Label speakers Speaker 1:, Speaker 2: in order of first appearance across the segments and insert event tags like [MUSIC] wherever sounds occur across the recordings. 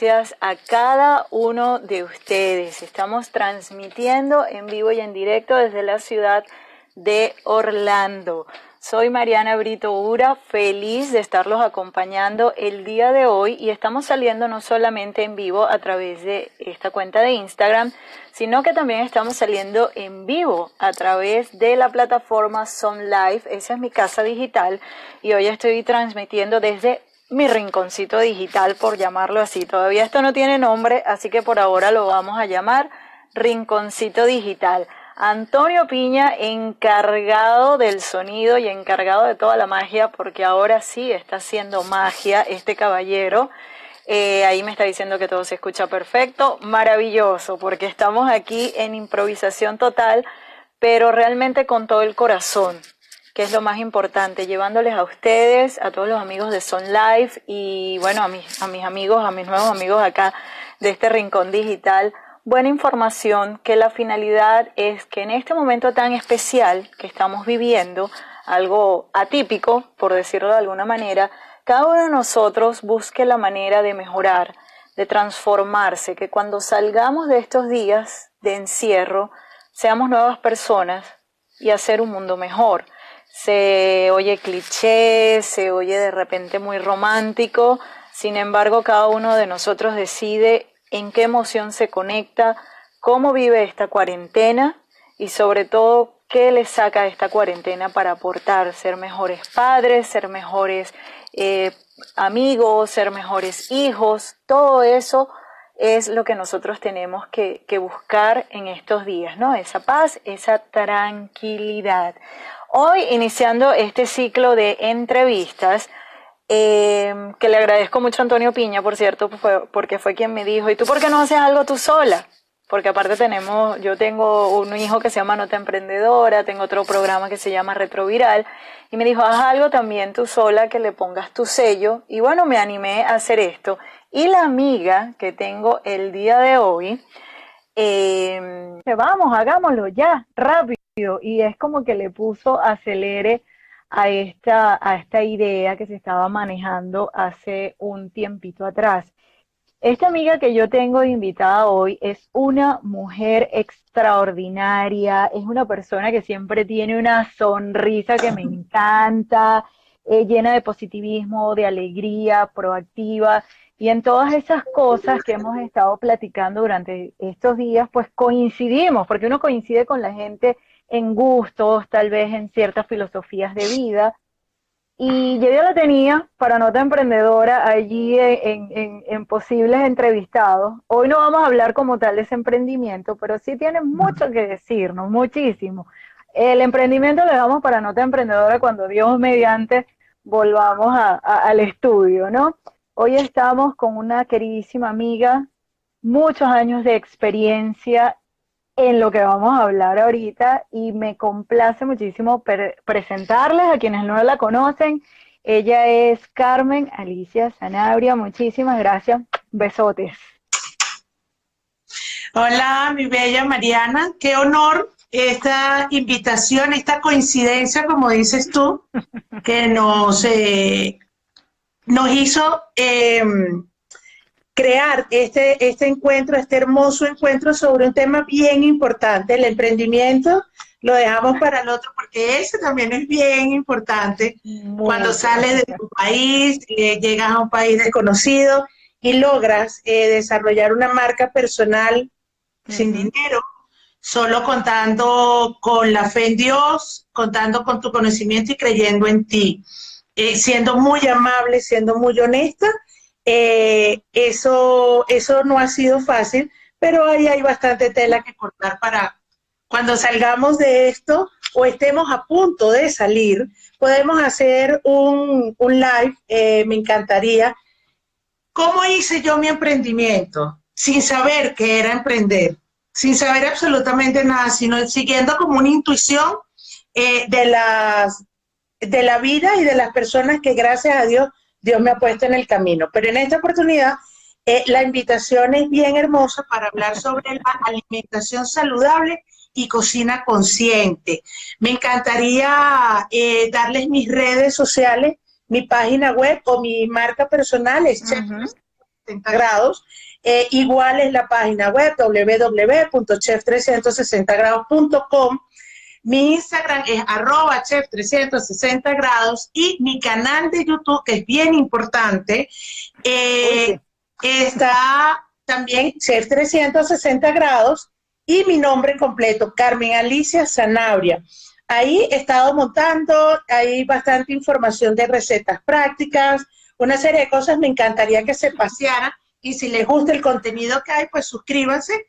Speaker 1: gracias a cada uno de ustedes. Estamos transmitiendo en vivo y en directo desde la ciudad de Orlando. Soy Mariana Brito Ura, feliz de estarlos acompañando el día de hoy y estamos saliendo no solamente en vivo a través de esta cuenta de Instagram, sino que también estamos saliendo en vivo a través de la plataforma Sun Life. Esa es mi casa digital y hoy estoy transmitiendo desde mi rinconcito digital, por llamarlo así. Todavía esto no tiene nombre, así que por ahora lo vamos a llamar rinconcito digital. Antonio Piña, encargado del sonido y encargado de toda la magia, porque ahora sí está haciendo magia este caballero. Eh, ahí me está diciendo que todo se escucha perfecto, maravilloso, porque estamos aquí en improvisación total, pero realmente con todo el corazón, que es lo más importante, llevándoles a ustedes, a todos los amigos de Son Life y bueno, a mis, a mis amigos, a mis nuevos amigos acá de este rincón digital buena información que la finalidad es que en este momento tan especial que estamos viviendo, algo atípico, por decirlo de alguna manera, cada uno de nosotros busque la manera de mejorar, de transformarse, que cuando salgamos de estos días de encierro, seamos nuevas personas y hacer un mundo mejor. Se oye cliché, se oye de repente muy romántico, sin embargo cada uno de nosotros decide en qué emoción se conecta, cómo vive esta cuarentena y sobre todo qué le saca esta cuarentena para aportar, ser mejores padres, ser mejores eh, amigos, ser mejores hijos, todo eso es lo que nosotros tenemos que, que, buscar en estos días, ¿no? Esa paz, esa tranquilidad. Hoy, iniciando este ciclo de entrevistas, eh, que le agradezco mucho a Antonio Piña, por cierto, porque fue quien me dijo, ¿y tú por qué no haces algo tú sola? Porque aparte tenemos, yo tengo un hijo que se llama Nota Emprendedora, tengo otro programa que se llama Retroviral, y me dijo, haz algo también tú sola, que le pongas tu sello, y bueno, me animé a hacer esto. Y la amiga que tengo el día de hoy, eh, vamos, hagámoslo ya, rápido, y es como que le puso acelere a esta, a esta idea que se estaba manejando hace un tiempito atrás. Esta amiga que yo tengo invitada hoy es una mujer extraordinaria, es una persona que siempre tiene una sonrisa que me [LAUGHS] encanta, eh, llena de positivismo, de alegría, proactiva. Y en todas esas cosas que hemos estado platicando durante estos días, pues coincidimos, porque uno coincide con la gente en gustos, tal vez en ciertas filosofías de vida. Y yo ya la tenía para Nota Emprendedora allí en, posibles entrevistados. Hoy no vamos a hablar como tal de ese emprendimiento, pero sí tiene mucho que decirnos, muchísimo. El emprendimiento le damos para Nota Emprendedora cuando Dios mediante volvamos al estudio, ¿no? Hoy estamos con una queridísima amiga, muchos años de experiencia en lo que vamos a hablar ahorita y me complace muchísimo presentarles a quienes no la conocen. Ella es Carmen Alicia Sanabria. Muchísimas gracias. Besotes.
Speaker 2: Hola, mi bella Mariana. Qué honor esta invitación, esta coincidencia, como dices tú, [LAUGHS] que nos, eh, nos hizo eh, crear este, este encuentro, este hermoso encuentro sobre un tema bien importante, el emprendimiento. Lo dejamos para el otro porque ese también es bien importante. Cuando sales de tu país, eh, llegas a un país desconocido y logras eh, desarrollar una marca personal sin dinero, solo contando con la fe en Dios, contando con tu conocimiento y creyendo en ti, eh, siendo muy amable, siendo muy honesta eh, eso, eso no ha sido fácil, pero ahí hay bastante tela que cortar para cuando salgamos de esto o estemos a punto de salir, podemos hacer un, live, eh, me encantaría. ¿Cómo hice yo mi emprendimiento? Sin saber qué era emprender, sin saber absolutamente nada, sino siguiendo como una intuición eh, de, las, de la vida y de las personas que gracias a Dios Dios me ha puesto en el camino. Pero en esta oportunidad, eh, la invitación es bien hermosa para hablar sobre la alimentación saludable y cocina consciente. Me encantaría eh, darles mis redes sociales, mi página web o mi marca personal es 360 grados. Eh, igual es la página web www.chef360grados.com. Mi Instagram es arroba chef360 grados y mi canal de YouTube, que es bien importante, eh, está también chef360 grados y mi nombre completo, Carmen Alicia Sanabria. Ahí he estado montando, hay bastante información de recetas prácticas, una serie de cosas. Me encantaría que se paseara y si les gusta el contenido que hay, pues suscríbanse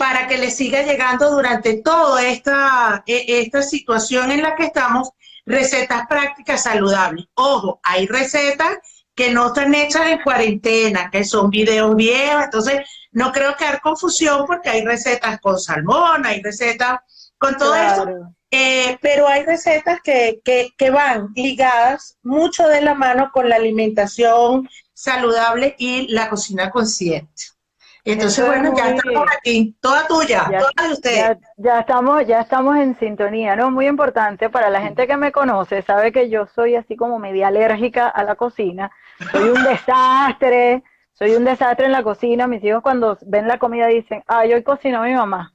Speaker 2: para que les siga llegando durante toda esta, e, esta situación en la que estamos, recetas prácticas saludables. Ojo, hay recetas que no están hechas en cuarentena, que son videos viejos, entonces no creo que haya confusión porque hay recetas con salmón, hay recetas con todo eso, eh, pero hay recetas que, que, van ligadas mucho de la mano con la alimentación saludable y la cocina consciente. Entonces, bueno, ya estamos aquí, toda tuya, toda de ustedes.
Speaker 1: Ya, estamos, ya estamos en sintonía, ¿no? Muy importante para la gente que me conoce, sabe que yo soy así como media alérgica a la cocina, soy un desastre, soy un desastre en la cocina, mis hijos cuando ven la comida dicen, ah, yo cocino a mi mamá.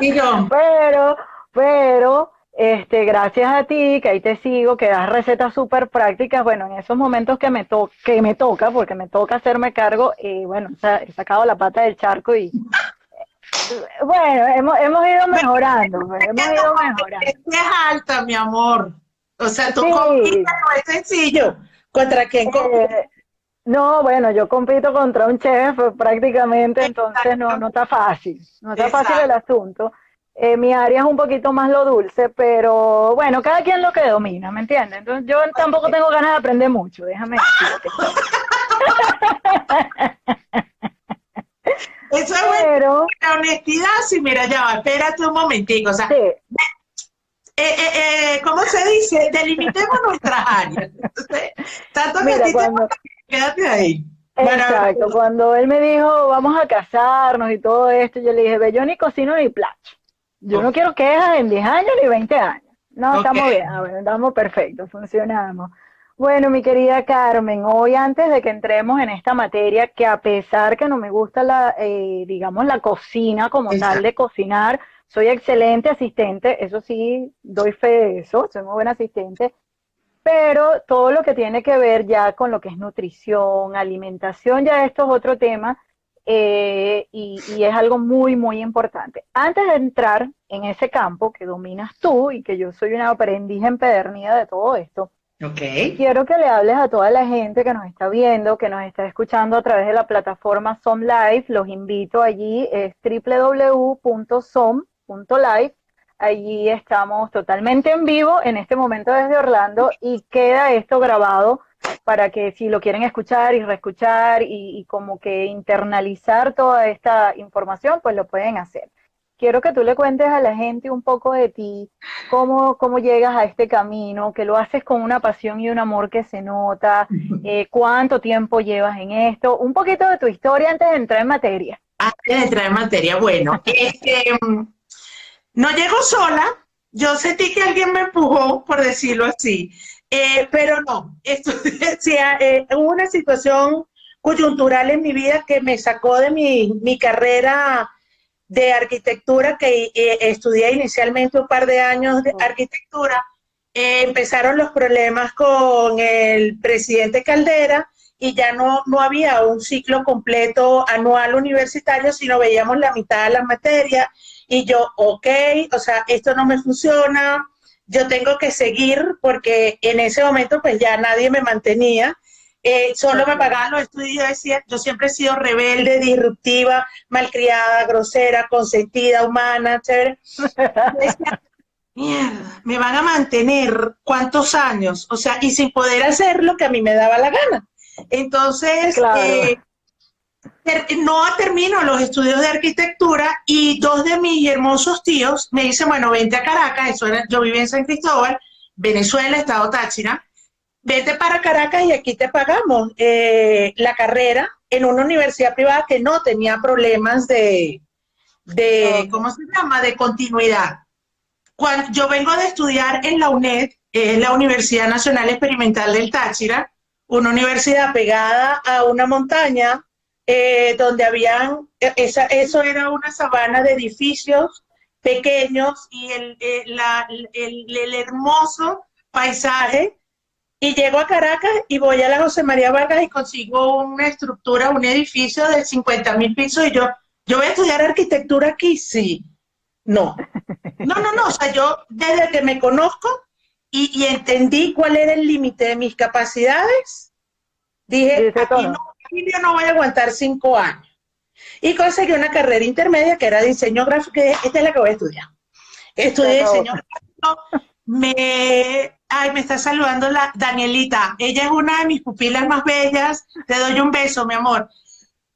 Speaker 1: Y yo. [LAUGHS] pero, pero, este, gracias a ti, que ahí te sigo, que das recetas súper prácticas, bueno, en esos momentos que me, to que me toca, porque me toca hacerme cargo, y bueno, he sacado la pata del charco y bueno, hemos, hemos ido mejorando, hemos ido mejorando. Es
Speaker 2: alta, mi amor. O sea, tú compites, no es sencillo. ¿Contra quién eh,
Speaker 1: no, bueno, yo compito contra un chef prácticamente, entonces no, no está fácil, no está fácil el asunto. Eh, mi área es un poquito más lo dulce, pero bueno, cada quien lo que domina, ¿me entiendes? Entonces yo tampoco tengo ganas de aprender mucho, déjame decirte. [LAUGHS]
Speaker 2: Eso es pero, La honestidad, sí, mira, ya va, espérate un momentico, o sea, eh, eh, eh, ¿cómo se dice? Delimitemos nuestras áreas. tanto que cuando, quédate ahí.
Speaker 1: Exacto, cuando él me dijo, vamos a casarnos y todo esto, yo le dije, ve, yo ni cocino ni plato. Yo no quiero quejas en 10 años ni 20 años. No, estamos bien, ah, estamos perfectos, funcionamos. Bueno, mi querida Carmen, hoy antes de que entremos en esta materia, que a pesar que no me gusta la, eh, digamos, la cocina como tal de cocinar, soy excelente asistente, eso sí, doy fe de eso, soy muy buen asistente, pero todo lo que tiene que ver ya con lo que es nutrición, alimentación, ya esto es otro tema eh, y, es algo muy, muy importante. Antes de entrar en ese campo que dominas tú y que yo soy una aprendiz empedernida de todo esto, quiero que le hables a toda la gente que nos está viendo, que nos está escuchando a través de la plataforma Som Live. Los invito allí, es www.som.live. Allí estamos totalmente en vivo en este momento desde Orlando y queda esto grabado para que si lo quieren escuchar y reescuchar y, como que internalizar toda esta información, pues lo pueden hacer. Quiero que tú le cuentes a la gente un poco de ti, cómo, cómo llegas a este camino, que lo haces con una pasión y un amor que se nota, [LAUGHS] eh, cuánto tiempo llevas en esto, un poquito de tu historia antes de entrar en materia.
Speaker 2: Antes de entrar en materia, bueno, [LAUGHS] este, no llego sola, yo sentí que alguien me empujó, por decirlo así. Eh, pero no, esto, [LAUGHS] eh, hubo una situación coyuntural en mi vida que me sacó de mi, carrera de arquitectura, que eh, estudié inicialmente un par de años de arquitectura. empezaron los problemas con el presidente Caldera y ya no, no había un ciclo completo anual universitario, sino veíamos la mitad de las materias. Y yo, ok, o sea, esto no me funciona, yo tengo que seguir porque en ese momento pues ya nadie me mantenía. Eh, solo me pagaban los estudios. Yo decía, yo siempre he sido rebelde, disruptiva, malcriada, grosera, consentida, humana, chévere. [LAUGHS] Mierda, me van a mantener cuántos años, o sea, y sin poder hacer lo que a mí me daba la gana. Entonces, eh, no termino los estudios de arquitectura y dos de mis hermosos tíos me dicen, bueno, vente a Caracas, eso era, yo vivía en San Cristóbal, Venezuela, Estado Táchira, vete para Caracas y aquí te pagamos eh, la carrera en una universidad privada que no tenía problemas de, de ¿cómo se llama?, de continuidad. yo vengo de estudiar en la UNED, la Universidad Nacional Experimental del Táchira, una universidad pegada a una montaña eh, donde habían, e, esa, eso era una sabana de edificios pequeños y el, eh, el, hermoso paisaje. Y llego a Caracas y voy a la José María Vargas y consigo una estructura, un edificio de 50 mil pisos y yo, yo voy a estudiar arquitectura aquí, sí. No, no, no, no, o sea, yo desde que me conozco y, entendí cuál era el límite de mis capacidades, dije, aquí no, yo no voy a aguantar cinco años. Y conseguí una carrera intermedia que era diseño gráfico, y esta es la que voy a estudiar. Estudié diseño gráfico, me, ay, me está saludando la Danielita, ella es una de mis pupilas más bellas, te doy un beso, mi amor.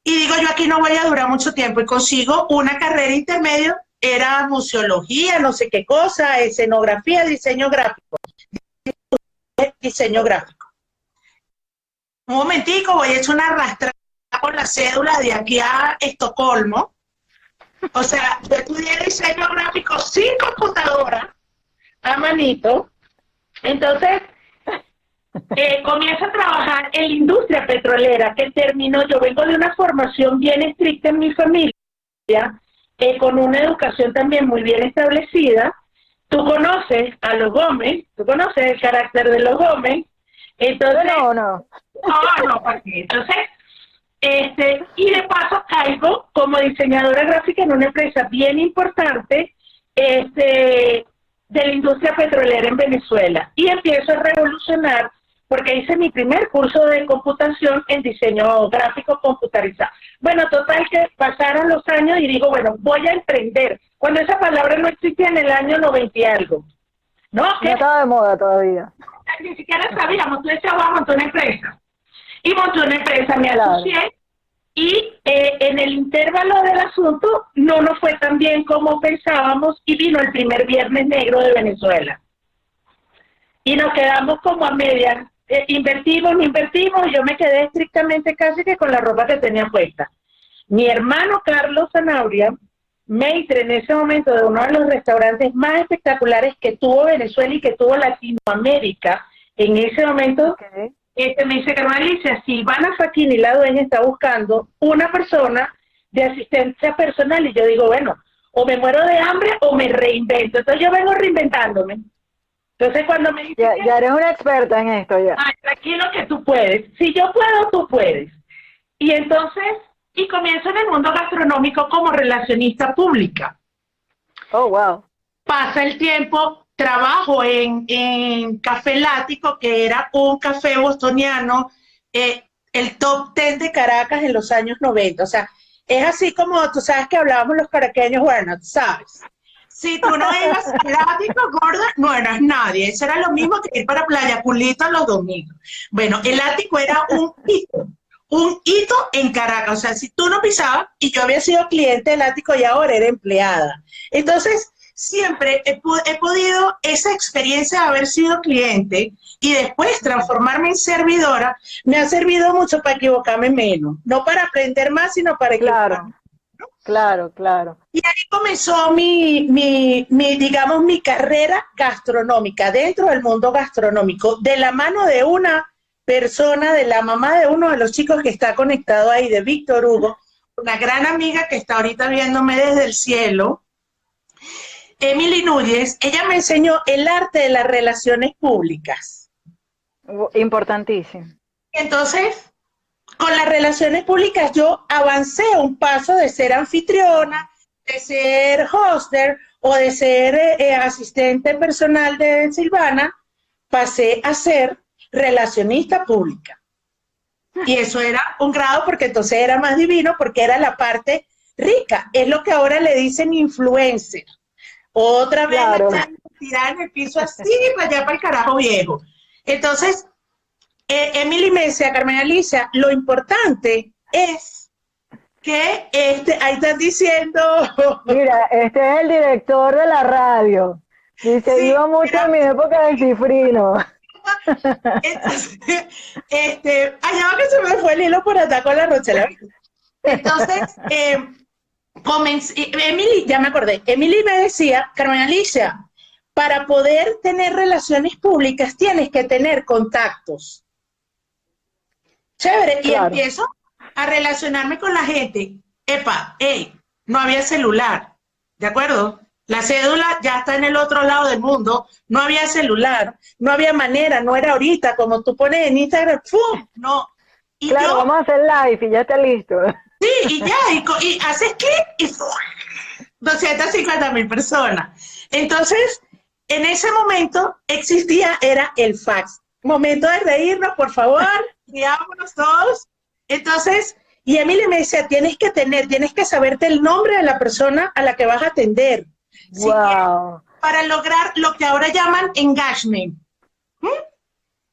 Speaker 2: Y digo, yo aquí no voy a durar mucho tiempo y consigo una carrera intermedia, era museología, no sé qué cosa, escenografía, diseño gráfico. Diseño gráfico. Un momentico, voy a echar una arrastrada con la cédula de aquí a Estocolmo. O sea, yo estudié diseño gráfico sin computadora, a manito. Entonces, eh, comienzo a trabajar en la industria petrolera, que terminó, yo vengo de una formación bien estricta en mi familia, eh, con una educación también muy bien establecida. Tú conoces a los Gómez, tú conoces el carácter de los Gómez. Entonces,
Speaker 1: no, no.
Speaker 2: No, no, Entonces, este, y de paso caigo como diseñadora gráfica en una empresa bien importante este, de la industria petrolera en Venezuela. Y empiezo a revolucionar porque hice mi primer curso de computación en diseño gráfico computarizado. Bueno, total que pasaron los años y digo, bueno, voy a emprender. Cuando esa palabra no existía en el año 90 y algo.
Speaker 1: No, no estaba de moda todavía.
Speaker 2: Ni siquiera sabíamos, tú decías, vamos a montar una empresa. Y monté una empresa, me asocié y eh, en el intervalo del asunto no nos fue tan bien como pensábamos y vino el primer viernes negro de Venezuela. Y nos quedamos como a medias eh, invertimos, invertimos, yo me quedé estrictamente casi que con la ropa que tenía puesta. Mi hermano Carlos Zanauria, maitre en ese momento de uno de los restaurantes más espectaculares que tuvo Venezuela y que tuvo Latinoamérica, en ese momento, este, me dice, Alicia, Silvana Faquini, la dueña, está buscando una persona de asistencia personal. Y yo digo, bueno, o me muero de hambre o me reinvento. Entonces yo vengo reinventándome. Entonces cuando me
Speaker 1: dice Ya, eres una experta en esto ya.
Speaker 2: Ay, tranquilo que tú puedes. Si yo puedo, tú puedes. Y entonces, y comienzo en el mundo gastronómico como relacionista pública.
Speaker 1: Oh, wow.
Speaker 2: Pasa el tiempo, trabajo en, en Café Lático, que era un café bostoniano, eh, el top ten de Caracas en los años 90. O sea, es así como tú sabes que hablábamos los caraqueños, bueno, tú sabes. Si tú no eras ático, gorda, no eras nadie. Eso era lo mismo que ir para Playa Culito los domingos. Bueno, el ático era un hito, un hito en Caracas. O sea, si tú no pisabas, y yo había sido cliente del ático y ahora era empleada. Entonces, siempre he, he podido esa experiencia de haber sido cliente y después transformarme en servidora, me ha servido mucho para equivocarme menos. No para aprender más, sino para equivocarme.
Speaker 1: Claro, claro.
Speaker 2: Y ahí comenzó mi, mi, mi, digamos, mi carrera gastronómica dentro del mundo gastronómico, de la mano de una persona, de la mamá de uno de los chicos que está conectado ahí, de Víctor Hugo, una gran amiga que está ahorita viéndome desde el cielo, Emily Núñez, ella me enseñó el arte de las relaciones públicas.
Speaker 1: Importantísimo.
Speaker 2: Entonces, con las relaciones públicas yo avancé un paso de ser anfitriona, de ser hoster o de ser eh, eh, asistente personal de Silvana, pasé a ser relacionista pública. Y eso era un grado porque entonces era más divino porque era la parte rica. Es lo que ahora le dicen influencer. Otra vez tirar en el piso así para allá para el carajo viejo. Entonces, eh, Emily me decía, Carmen Alicia, lo importante es que este, ahí están diciendo. [LAUGHS]
Speaker 1: Mira, este es el director de la radio. Y se iba mucho en mi época de cifrino. [LAUGHS]
Speaker 2: este, allá que se me fue el hilo por acá con la Rochela. Entonces, eh, Emily, ya me acordé, Emily me decía, Carmen Alicia, para poder tener relaciones públicas tienes que tener contactos. Chévere. Y empiezo a relacionarme con la gente. Epa, hey, no había celular. ¿De acuerdo? La cédula ya está en el otro lado del mundo. No había celular, no había manera, no era ahorita, como tú pones en Instagram, ¡pum! No.
Speaker 1: Y claro, vamos a hacer live y ya está listo.
Speaker 2: Sí, y ya, y, haces clic y 250 mil personas. Entonces, en ese momento existía, era el fax. Momento de reírnos, por favor, riámonos todos. Entonces, y Emily me decía, tienes que tener, tienes que saberte el nombre de la persona a la que vas a atender.
Speaker 1: Wow.
Speaker 2: para lograr lo que ahora llaman engagement. ¿Mm?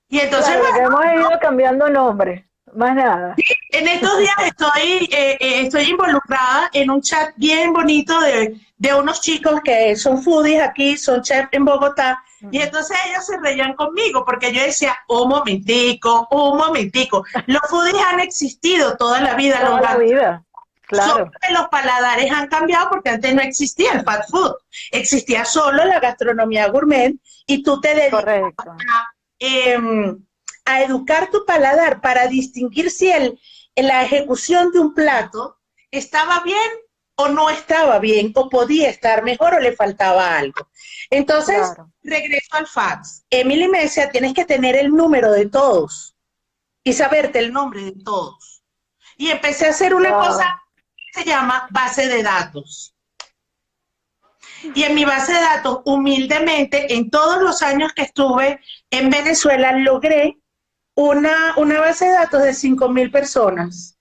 Speaker 1: Y entonces... hemos ido cambiando nombre. Más nada.
Speaker 2: en estos días estoy, eh, eh, estoy involucrada en un chat bien bonito de, de, unos chicos que son foodies aquí, son chefs en Bogotá, y entonces ellos se reían conmigo porque yo decía, un momentico, un momentico. Los foodies han existido toda la vida.
Speaker 1: Toda la vida.
Speaker 2: Claro. los paladares han cambiado porque antes no existía el fast food, existía solo la gastronomía gourmet y tú te dedicas a, em, a educar tu paladar para distinguir si el, en la ejecución de un plato estaba bien o no estaba bien, o podía estar mejor o le faltaba algo. Entonces, regreso al fax. Emily me decía, tienes que tener el número de todos y saberte el nombre de todos. Y empecé a hacer una cosa que se llama base de datos. Y en mi base de datos, humildemente, en todos los años que estuve en Venezuela, logré una, una base de datos de 5.000 personas.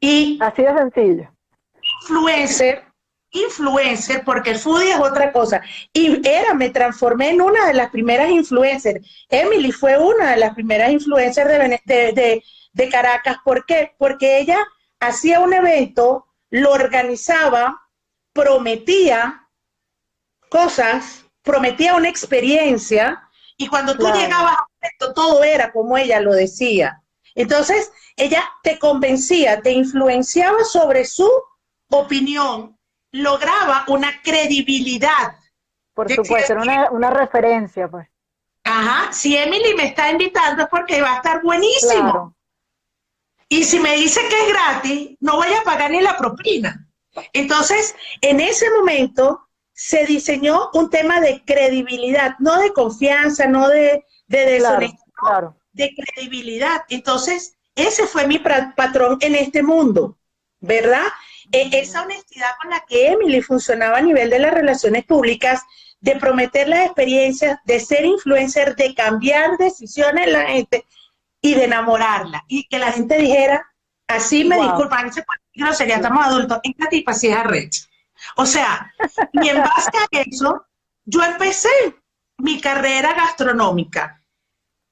Speaker 1: Y Así de sencillo.
Speaker 2: Influencer, influencer, porque el foodie es otra cosa. Y era, me transformé en una de las primeras influencers. Emily fue una de las primeras influencers de, de, de Caracas. ¿Por qué? Porque ella hacía un evento, lo organizaba, prometía cosas, prometía una experiencia y cuando tú llegabas a esto, todo era como ella lo decía. Entonces, ella te convencía, te influenciaba sobre su opinión, lograba una credibilidad.
Speaker 1: Por supuesto, era una, referencia, pues.
Speaker 2: Ajá, si Emily me está invitando es porque va a estar buenísimo. Y si me dice que es gratis, no voy a pagar ni la propina. Entonces, en ese momento, se diseñó un tema de credibilidad, no de confianza, no de, de deshonestidad, de credibilidad. Entonces, ese fue mi patrón en este mundo, ¿verdad? E, esa honestidad con la que Emily funcionaba a nivel de las relaciones públicas, de prometer las experiencias, de ser influencer, de cambiar decisiones en la gente y de enamorarla. Y que la gente dijera, así me disculpan, no sería estamos adultos, esta tipa sí es arrecha. O sea, y en base a eso, yo empecé mi carrera gastronómica.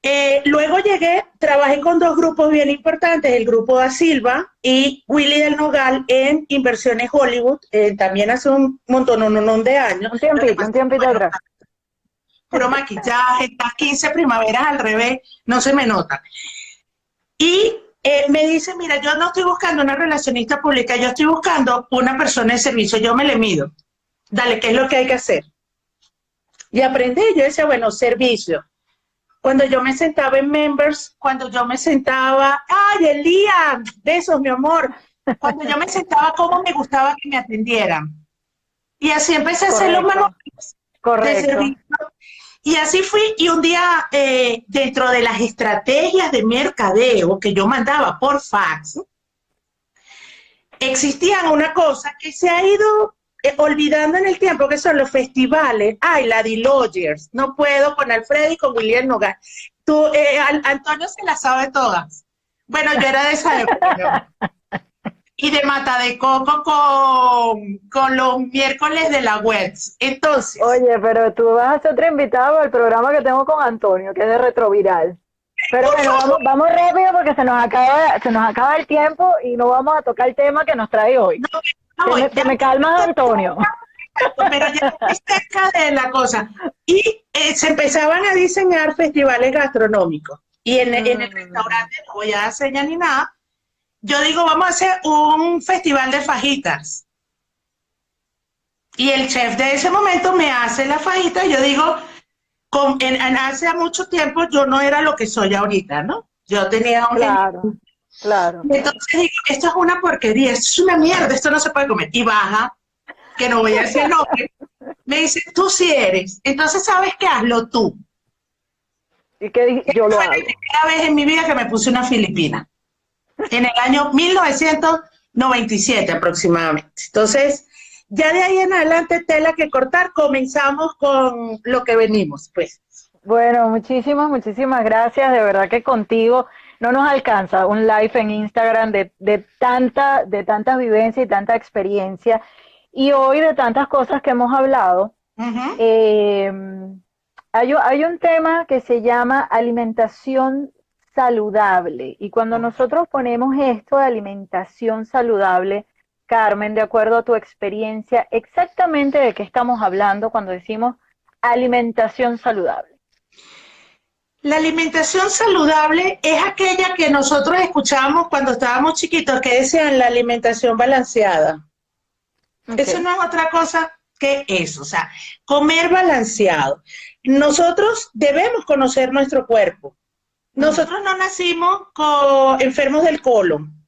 Speaker 2: Eh, luego llegué, trabajé con dos grupos bien importantes, el grupo da Silva y Willy del Nogal en Inversiones Hollywood, eh, también hace un montón, un, de años.
Speaker 1: Un tiempito, un tiempito atrás.
Speaker 2: Pero maquillaje, estas 15 primaveras al revés, no se me nota. Y eh, me dice, mira, yo no estoy buscando una relacionista pública, yo estoy buscando una persona de servicio, yo me le mido. Dale, ¿qué es lo que hay que hacer? Y aprendí, yo decía, bueno, servicio. Cuando yo me sentaba en Members, cuando yo me sentaba, ay, Elía, besos, mi amor. Cuando yo me sentaba, cómo me gustaba que me atendieran. Y así empecé a hacer los manuales de servicio y así fui, y un día, eh, dentro de las estrategias de mercadeo que yo mandaba por fax, existían una cosa que se ha ido eh, olvidando en el tiempo, que son los festivales. Ay, la de Lodgers, no puedo con Alfredo y con William Nogal. Tú, eh, Antonio se la sabe todas. Bueno, yo era de esa [LAUGHS] época. Y de Mata de Coco con, con los miércoles de la web. Entonces.
Speaker 1: Oye, pero tú vas a ser otro invitado al programa que tengo con Antonio, que es de Retroviral. Pero bueno, vamos, vamos, rápido porque se nos acaba se nos acaba el tiempo y no vamos a tocar el tema que nos trae hoy. No, que, me, calma Antonio.
Speaker 2: Pero ya cerca de la cosa. Y eh, se empezaban a diseñar festivales gastronómicos. Y en, en el mm. restaurante, no voy a enseñar ni nada, yo digo, vamos a hacer un festival de fajitas. Y el chef de ese momento me hace la fajita, yo digo, con, en, hace mucho tiempo yo no era lo que soy ahorita, ¿no? Yo tenía un
Speaker 1: Claro, claro.
Speaker 2: Entonces digo, esto es una porquería, esto es una mierda, esto no se puede comer. Y baja, que no voy a decir nombre, me dice, tú sí eres. Entonces, ¿sabes qué? Hazlo tú.
Speaker 1: ¿Y qué dije? Yo lo
Speaker 2: Fue
Speaker 1: hago.
Speaker 2: la primera vez en mi vida que me puse una filipina. En el año 1997 aproximadamente. Entonces, ya de ahí en adelante, tela que cortar, comenzamos con lo que venimos, pues.
Speaker 1: Bueno, muchísimas, muchísimas gracias. De verdad que contigo no nos alcanza un live en Instagram de, de tanta, de tanta vivencia y tanta experiencia. Y hoy de tantas cosas que hemos hablado. Eh, hay un tema que se llama alimentación saludable. Y cuando nosotros ponemos esto de alimentación saludable, Carmen, de acuerdo a tu experiencia, exactamente de qué estamos hablando cuando decimos alimentación saludable.
Speaker 2: La alimentación saludable es aquella que nosotros escuchábamos cuando estábamos chiquitos, que decían la alimentación balanceada. Eso no es otra cosa que eso, o sea, comer balanceado. Nosotros debemos conocer nuestro cuerpo. Nosotros no nacimos con enfermos del colon.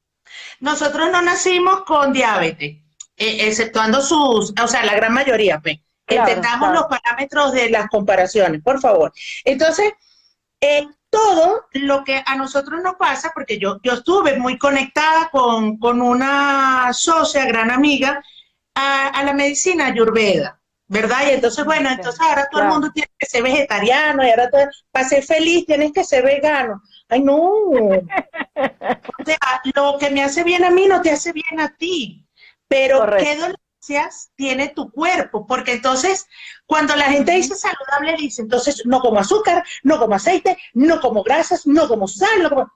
Speaker 2: Nosotros no nacimos con diabetes, eh, exceptuando sus, o sea, la gran mayoría, pues.
Speaker 1: Claro,
Speaker 2: Entendamos
Speaker 1: claro.
Speaker 2: los parámetros de las comparaciones, por favor. Entonces, eh, todo lo que a nosotros nos pasa, porque yo, yo estuve muy conectada con, con una socia, gran amiga, a, a la medicina ayurveda, ¿verdad? Y entonces, bueno, entonces ahora todo el mundo tiene que ser vegetariano y ahora todo- para ser feliz tienes que ser vegano. Ay, no. [LAUGHS] O sea, lo que me hace bien a mí no te hace bien a ti. Pero
Speaker 1: Correcto.
Speaker 2: qué dolencias tiene tu cuerpo, porque entonces cuando la gente dice saludable, dice, entonces no como azúcar, no como aceite, no como grasas, no como sal, no como...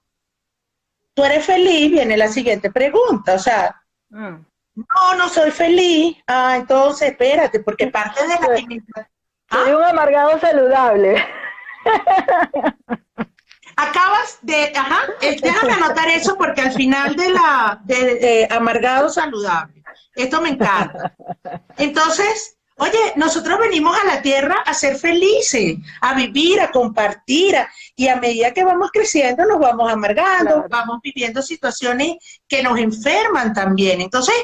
Speaker 2: Tú eres feliz, viene la siguiente pregunta, o sea,
Speaker 1: Mm.
Speaker 2: No, no soy feliz. Ah, entonces espérate, porque parte de la alimentación...
Speaker 1: Soy un amargado saludable.
Speaker 2: Acabas de, ajá, eh, déjame anotar eso porque al final de la de, de amargado saludable, esto me encanta. Entonces, oye, nosotros venimos a la tierra a ser felices, a vivir, a compartir, a- y a medida que vamos creciendo nos vamos amargando,
Speaker 1: Claro.
Speaker 2: vamos viviendo situaciones que nos enferman también. Entonces,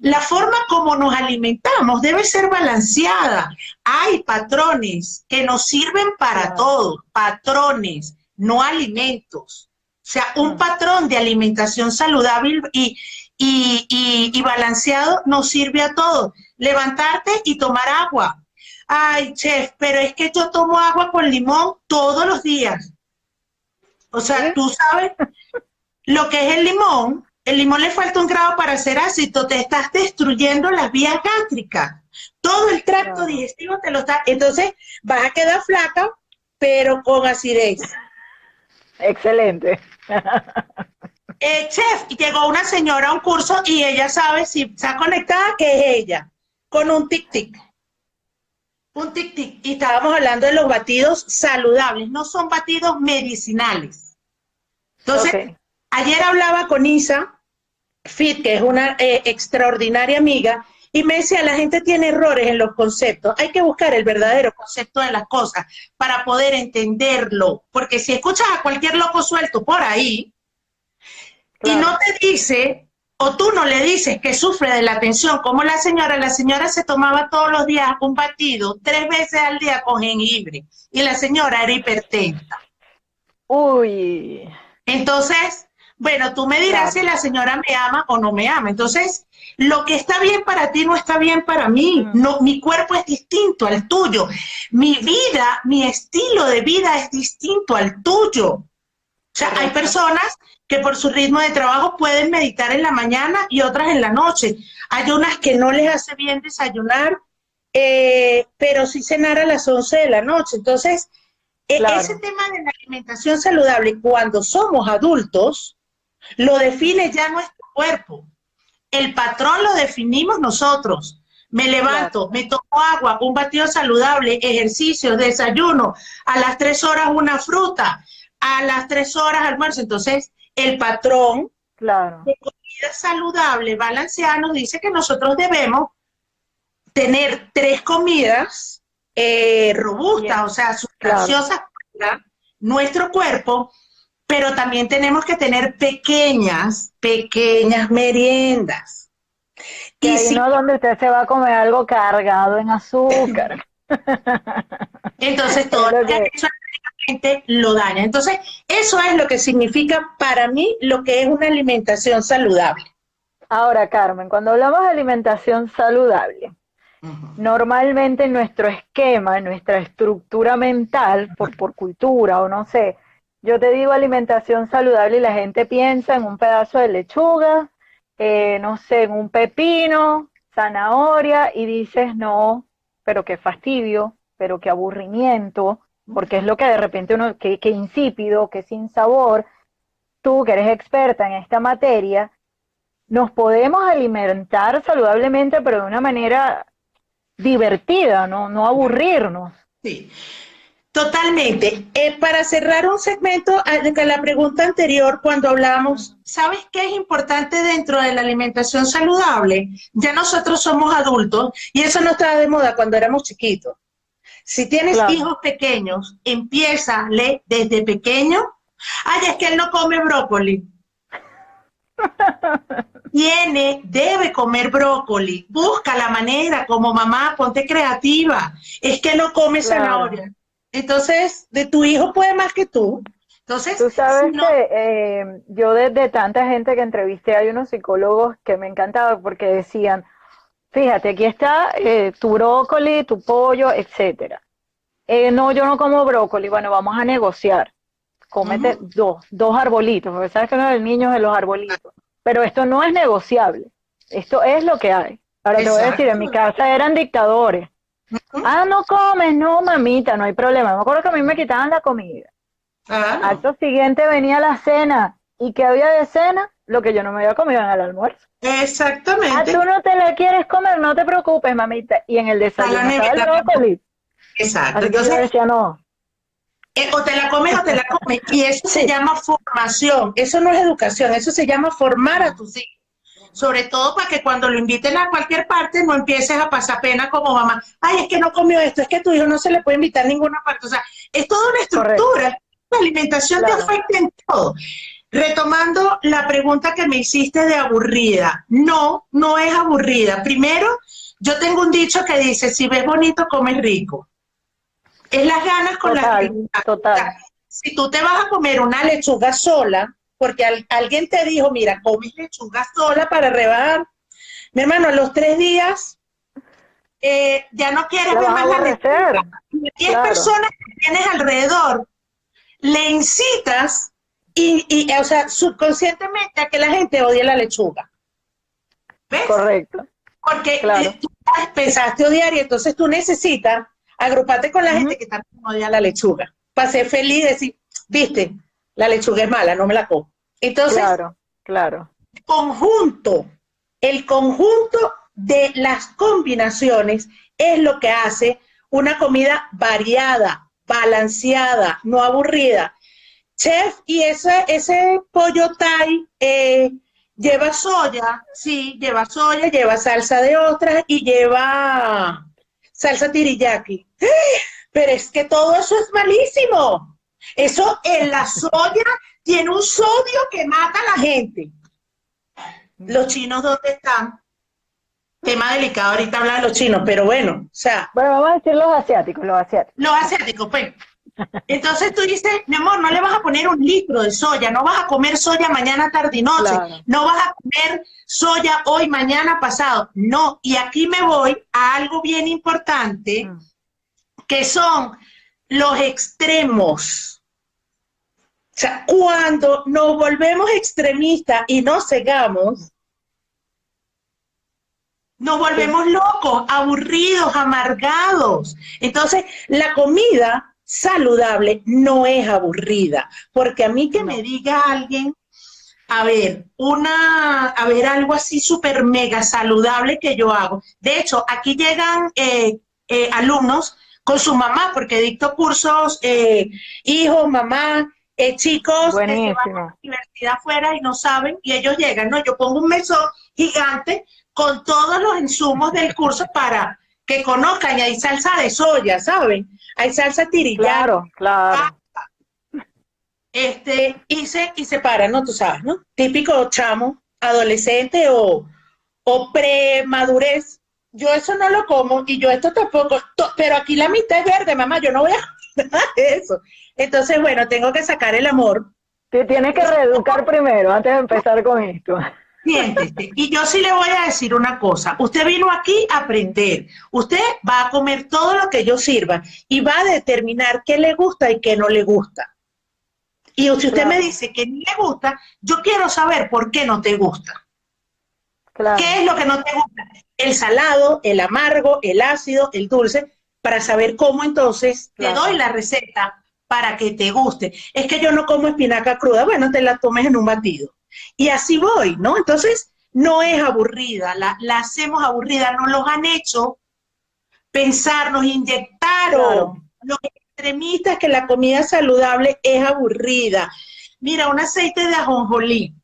Speaker 2: la forma como nos alimentamos debe ser balanceada. Hay patrones que nos sirven para todo, patrones, no alimentos. O sea, un
Speaker 1: Mm.
Speaker 2: patrón de alimentación saludable y, y, y- y balanceado nos sirve a todos. Levantarte y tomar agua. Ay, chef, pero es que yo tomo agua con limón todos los días. O sea, tú sabes lo que es el limón. El limón le falta un grado para ser ácido, te estás destruyendo las vías gástricas. Todo el tracto digestivo te lo está. Entonces vas a quedar flaca, pero con acidez.
Speaker 1: Excelente. [LAUGHS]
Speaker 2: Eh, chef, llegó una señora a un curso y ella sabe si está conectada que es ella, con un tic-tic. Un tic-tic. Y estábamos hablando de los batidos saludables, no son batidos medicinales. Entonces. Ayer hablaba con Isa Fit, que es una eh, extraordinaria amiga, y me decía, la gente tiene errores en los conceptos. Hay que buscar el verdadero concepto de las cosas para poder entenderlo. Porque si escuchas a cualquier loco suelto por ahí y no te dice, o tú no le dices que sufre de la tensión, como la señora, la señora se tomaba todos los días un batido, tres veces al día con jengibre, y la señora era hipertensa.
Speaker 1: Uy.
Speaker 2: Entonces, bueno, tú me dirás
Speaker 1: Claro.
Speaker 2: si la señora me ama o no me ama. Entonces, lo que está bien para ti no está bien para mí.
Speaker 1: Mm.
Speaker 2: No, mi cuerpo es distinto al tuyo. Mi vida, mi estilo de vida es distinto al tuyo. O sea, hay personas que por su ritmo de trabajo pueden meditar en la mañana y otras en la noche. Hay unas que no les hace bien desayunar, eh, pero sí cenar a las 11 de la noche. Entonces, e-
Speaker 1: Claro.
Speaker 2: ese tema de la alimentación saludable, cuando somos adultos, lo define ya nuestro cuerpo. El patrón lo definimos nosotros. Me levanto, me tomo agua, un batido saludable, ejercicio, desayuno, a las tres horas una fruta, a las tres horas almuerzo. Entonces, el patrón
Speaker 1: Claro.
Speaker 2: de comida saludable, balanceada, nos dice que nosotros debemos tener tres comidas eh, robustas,
Speaker 1: Bien.
Speaker 2: o sea, sustanciosas para nuestro cuerpo, pero también tenemos que tener pequeñas, pequeñas meriendas.
Speaker 1: Y, si, no donde usted se va a comer algo cargado en azúcar. [LAUGHS]
Speaker 2: Entonces todo lo que lo daña. Entonces, eso es lo que significa para mí lo que es una alimentación saludable.
Speaker 1: Ahora, Carmen, cuando hablamos de alimentación saludable, normalmente nuestro esquema, nuestra estructura mental, por, por cultura o no sé, yo te digo alimentación saludable y la gente piensa en un pedazo de lechuga, eh, no sé, en un pepino, zanahoria, y dices, no, pero qué fastidio, pero qué aburrimiento, porque es lo que de repente uno, que, que insípido, que sin sabor, tú que eres experta en esta materia, nos podemos alimentar saludablemente, pero de una manera divertida, no, no aburrirnos.
Speaker 2: Sí. Totalmente. Eh, para cerrar un segmento, de la pregunta anterior, cuando hablamos, ¿sabes qué es importante dentro de la alimentación saludable? Ya nosotros somos adultos y eso no estaba de moda cuando éramos chiquitos. Si tienes hijos pequeños, empiézale desde pequeño. Ay, es que él no come brócoli. [LAUGHS] Tiene, debe comer brócoli. Busca la manera, como mamá, ponte creativa. Es que no come zanahoria. Entonces, de tu hijo puede más que tú. Entonces,
Speaker 1: tú sabes que eh, yo desde tanta gente que entrevisté hay unos psicólogos que me encantaban porque decían, fíjate, aquí está eh, tu brócoli, tu pollo, etcétera. Eh, no, yo no como brócoli, bueno, vamos a negociar. Cómete dos, dos arbolitos, porque sabes que no el niño es los arbolitos. Pero esto no es negociable. Esto es lo que hay. Ahora te voy a decir, en mi casa eran dictadores. Ah, no comes, no, mamita, no hay problema. Me acuerdo que a mí me quitaban la comida. Ah. Acto siguiente venía la cena. ¿Y qué había de cena? Lo que yo no me había comido en el almuerzo.
Speaker 2: Exactamente. Ah,
Speaker 1: tú no te la quieres comer, no te preocupes, mamita. Y en el desayuno estaba el brócoli.
Speaker 2: Exacto. Entonces, yo
Speaker 1: decía, no.
Speaker 2: Eh, o te la comes o te la comes. Y eso se llama formación. Eso no es educación, eso se llama formar a tus hijos sobre todo para que cuando lo inviten a cualquier parte no empieces a pasar pena como mamá, ay, es que no comió esto, es que tu hijo no se le puede invitar a ninguna parte, o sea, es toda una estructura, la alimentación te afecta en todo. Retomando la pregunta que me hiciste de aburrida, no, no es aburrida. Primero, yo tengo un dicho que dice, si ves bonito, comes rico. Es las ganas con las que...
Speaker 1: Total.
Speaker 2: Si tú te vas a comer una lechuga sola, porque alguien te dijo, mira, comes lechuga sola para rebajar. Mi hermano, a los tres días eh, ya no quieres ver más la lechuga. Diez personas que tienes alrededor, le incitas y, y, o sea, subconscientemente a que la gente odie la lechuga.
Speaker 1: ¿Ves? Correcto.
Speaker 2: Porque eh, tú pensaste odiar y entonces tú necesitas agruparte con la gente que también odia la lechuga. Para ser feliz y decir, viste, la lechuga es mala, no me la como. Entonces,
Speaker 1: claro, claro.
Speaker 2: conjunto, el conjunto de las combinaciones es lo que hace una comida variada, balanceada, no aburrida. Chef, y ese, ese pollo thai eh, lleva soya, sí, lleva soya, lleva salsa de ostras y lleva salsa tiriyaki. ¡Ah! Pero es que todo eso es malísimo. Eso en la soya tiene un sodio que mata a la gente. Los chinos, ¿dónde están? Tema delicado ahorita hablar de los chinos, pero bueno, o sea.
Speaker 1: Bueno, vamos a decir los asiáticos, los asiáticos.
Speaker 2: Los asiáticos, pues. Entonces tú dices, mi amor, no le vas a poner un litro de soya, no vas a comer soya mañana, tarde y noche, no vas a comer soya hoy, mañana, pasado. No, y aquí me voy a algo bien importante, mm. que son los extremos. O sea, cuando nos volvemos extremistas y nos cegamos, nos volvemos locos, aburridos, amargados. Entonces, la comida saludable no es aburrida, porque a mí que me diga alguien, a ver, una, a ver, algo así súper mega saludable que yo hago. De hecho, aquí llegan eh, eh, alumnos con su mamá, porque dicto cursos, eh, hijo, mamá, eh, chicos que van a la universidad afuera y no saben, y ellos llegan, ¿no? Yo pongo un mesón gigante con todos los insumos del curso para que conozcan, y hay salsa de soya, ¿saben? Hay salsa tirilla.
Speaker 1: Claro, claro.
Speaker 2: este, y se, y se para, ¿no? Tú sabes, ¿no? Típico chamo, adolescente o, o premadurez. Yo eso no lo como y yo esto tampoco, pero aquí la mitad es verde, mamá, yo no voy a [LAUGHS] eso. Entonces, bueno, tengo que sacar el amor.
Speaker 1: Te tienes que reeducar primero antes de empezar con esto.
Speaker 2: Siéntese. Y yo sí le voy a decir una cosa. Usted vino aquí a aprender. Usted va a comer todo lo que yo sirva y va a determinar qué le gusta y qué no le gusta. Y si usted me dice que ni le gusta, yo quiero saber por qué no te gusta. ¿Qué es lo que no te gusta? El salado, el amargo, el ácido, el dulce, para saber cómo entonces te doy la receta para que te guste. Es que yo no como espinaca cruda, bueno, te la tomes en un batido. Y así voy, ¿no? Entonces, no es aburrida, la, hacemos aburrida, nos los han hecho pensar, nos inyectaron los extremistas que la comida saludable es aburrida. Mira, un aceite de ajonjolí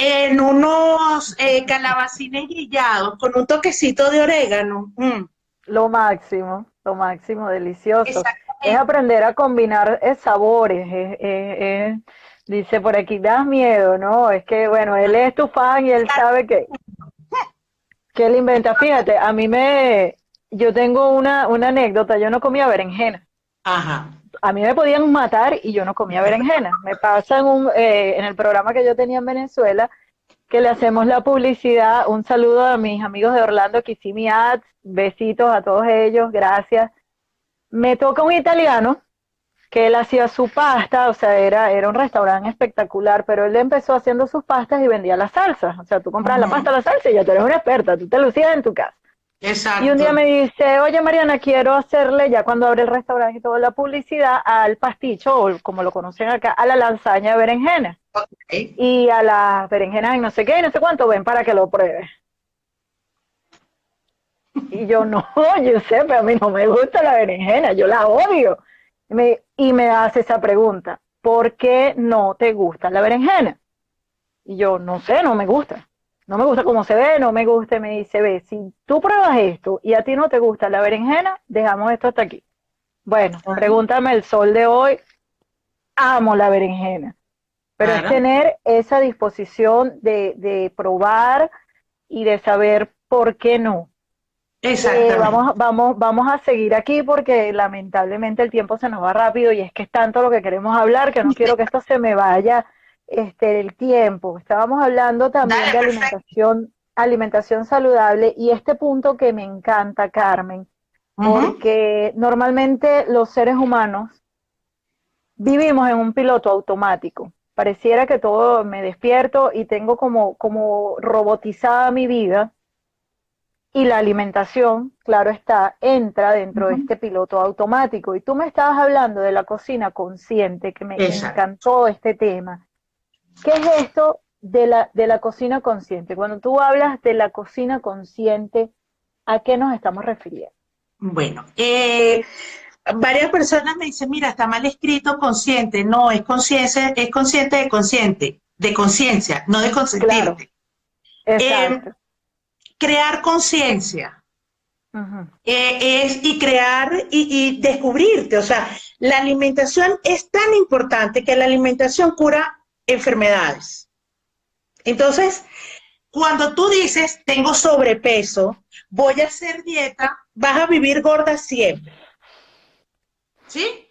Speaker 2: en unos eh, calabacines guillados con un toquecito de orégano. Mm.
Speaker 1: Lo máximo, lo máximo, delicioso. Es aprender a combinar eh, sabores, Dice por aquí, das miedo, ¿no? Es que, bueno, él es tu fan y él sabe que, que él inventa. Fíjate, a mí me, yo tengo una, una anécdota, yo no comía berenjena. Ajá. A mí me podían matar y yo no comía berenjena. Me pasa en, un, eh, en el programa que yo tenía en Venezuela, que le hacemos la publicidad. Un saludo a mis amigos de Orlando, Kissimi Ads, besitos a todos ellos, gracias. Me toca un italiano que él hacía su pasta, o sea, era, era un restaurante espectacular, pero él empezó haciendo sus pastas y vendía las salsas. O sea, tú compras la pasta, la salsa y ya tú eres una experta, tú te lucías en tu casa. Exacto. Y un día me dice, oye Mariana, quiero hacerle, ya cuando abre el restaurante y toda la publicidad, al pasticho, o como lo conocen acá, a la lasaña de berenjena. Y a las berenjenas y no sé qué, y no sé cuánto, ven para que lo pruebes. Y yo, no, [LAUGHS] yo sé, pero a mí no me gusta la berenjena, yo la odio y me hace esa pregunta, ¿por qué no te gusta la berenjena? Y yo, no sé, no me gusta. No me gusta cómo se ve, no me gusta. me dice, ve, si tú pruebas esto y a ti no te gusta la berenjena, dejamos esto hasta aquí. Bueno, pregúntame el sol de hoy. Amo la berenjena. Pero es tener esa disposición de, de probar y de saber por qué no. Exactamente. vamos, vamos, vamos a seguir aquí porque lamentablemente el tiempo se nos va rápido y es que es tanto lo que queremos hablar que no quiero que esto se me vaya este, el tiempo. Estábamos hablando también de alimentación, alimentación saludable y este punto que me encanta, Carmen, porque normalmente los seres humanos vivimos en un piloto automático. Pareciera que todo me despierto y tengo como, como robotizada mi vida y la alimentación, claro está, entra dentro de este piloto automático. Y tú me estabas hablando de la cocina consciente, que me encantó este tema. ¿Qué es esto de la, de la cocina consciente? Cuando tú hablas de la cocina consciente, ¿a qué nos estamos refiriendo?
Speaker 2: Bueno, eh, varias personas me dicen, mira, está mal escrito consciente. No, es conciencia, es consciente de consciente, de conciencia, no de consentirte. Exacto crear conciencia. Eh, es, y crear y, descubrirte. O sea, la alimentación es tan importante que la alimentación cura enfermedades. Entonces, cuando tú dices, tengo sobrepeso, voy a hacer dieta, vas a vivir gorda siempre. ¿Sí?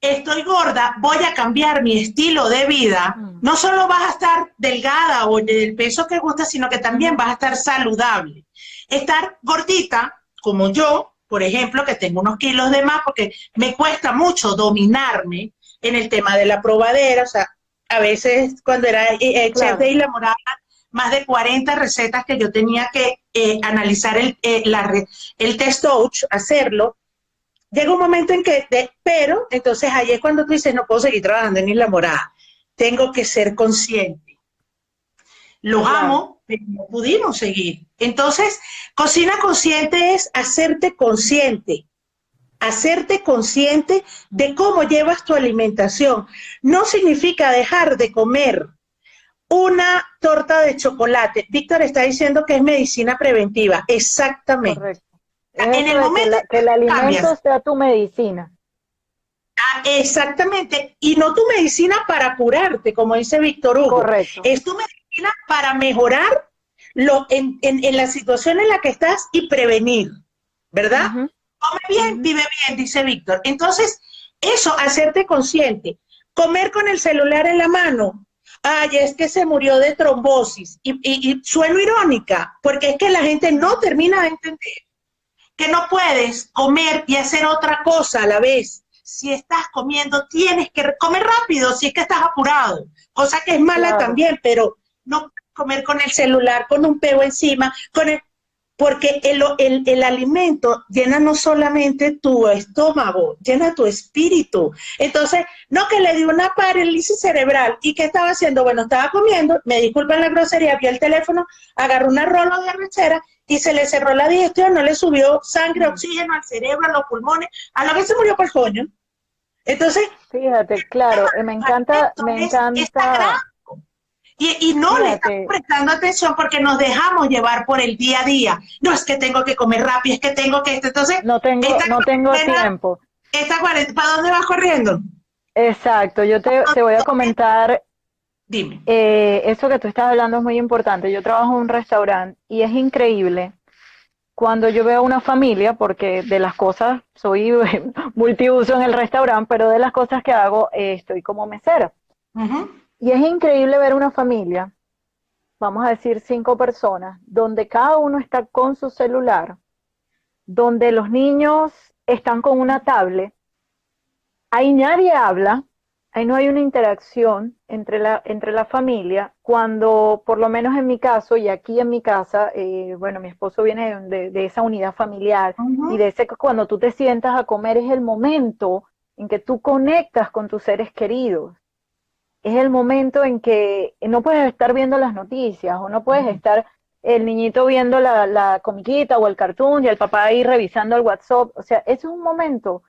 Speaker 2: Estoy gorda, voy a cambiar mi estilo de vida. Mm. No solo vas a estar delgada o del peso que gusta, sino que también vas a estar saludable. Estar gordita, como yo, por ejemplo, que tengo unos kilos de más, porque me cuesta mucho dominarme en el tema de la probadera, o sea, a veces cuando era eh, eh, chef de Isla Morada, más de 40 recetas que yo tenía que eh, analizar el, la, el test touch, hacerlo. Llega un momento en que, pero entonces ahí es cuando tú dices, no puedo seguir trabajando en Isla Morada, tengo que ser consciente. Lo amo, pero no pudimos seguir. Entonces, cocina consciente es hacerte consciente, hacerte consciente de cómo llevas tu alimentación. No significa dejar de comer una torta de chocolate. Víctor está diciendo que es medicina preventiva. Exactamente.
Speaker 1: En el momento que, el alimento sea tu medicina.
Speaker 2: Ah, exactamente. Y no tu medicina para curarte, como dice Víctor Hugo.
Speaker 1: Correcto.
Speaker 2: Es tu medicina para mejorar lo, en, la situación en la que estás y prevenir, ¿verdad? Come bien, vive bien, dice Víctor. Entonces, eso, hacerte consciente. Comer con el celular en la mano. Ay, es que se murió de trombosis. Y, y suelo irónica, porque es que la gente no termina de entender que no puedes comer y hacer otra cosa a la vez. Si estás comiendo, tienes que comer rápido si es que estás apurado, cosa que es mala también, pero no comer con el celular, con un peo encima, con el, porque el, el, alimento llena no solamente tu estómago, llena tu espíritu. Entonces, no que le dio una parálisis cerebral y que estaba haciendo, bueno, estaba comiendo, me disculpan la grosería, vio el teléfono, agarró una rola de arrechera y se le cerró la digestión, no le subió sangre, oxígeno al cerebro, a los pulmones, a lo que se murió por el coño. Entonces,
Speaker 1: fíjate, claro, me encanta, me encanta
Speaker 2: y, no le estamos prestando atención porque nos dejamos llevar por el día a día. No es que tengo que comer rápido, es que tengo que entonces
Speaker 1: no tengo no tengo tiempo.
Speaker 2: Esta ¿para dónde vas corriendo?
Speaker 1: Exacto, yo te, voy a comentar
Speaker 2: Dime.
Speaker 1: Eh, eso que tú estás hablando es muy importante. Yo trabajo en un restaurante y es increíble cuando yo veo una familia, porque de las cosas, soy [LAUGHS] multiuso en el restaurante, pero de las cosas que hago, eh, estoy como mesera. Y es increíble ver una familia, vamos a decir cinco personas, donde cada uno está con su celular, donde los niños están con una tablet, ahí nadie habla, ahí no hay una interacción entre la, entre la familia, cuando por lo menos en mi caso y aquí en mi casa, eh, bueno, mi esposo viene de, esa unidad familiar y de ese que cuando tú te sientas a comer es el momento en que tú conectas con tus seres queridos es el momento en que no puedes estar viendo las noticias o no puedes estar el niñito viendo la, la comiquita o el cartoon y el papá ahí revisando el WhatsApp. O sea, ese es un momento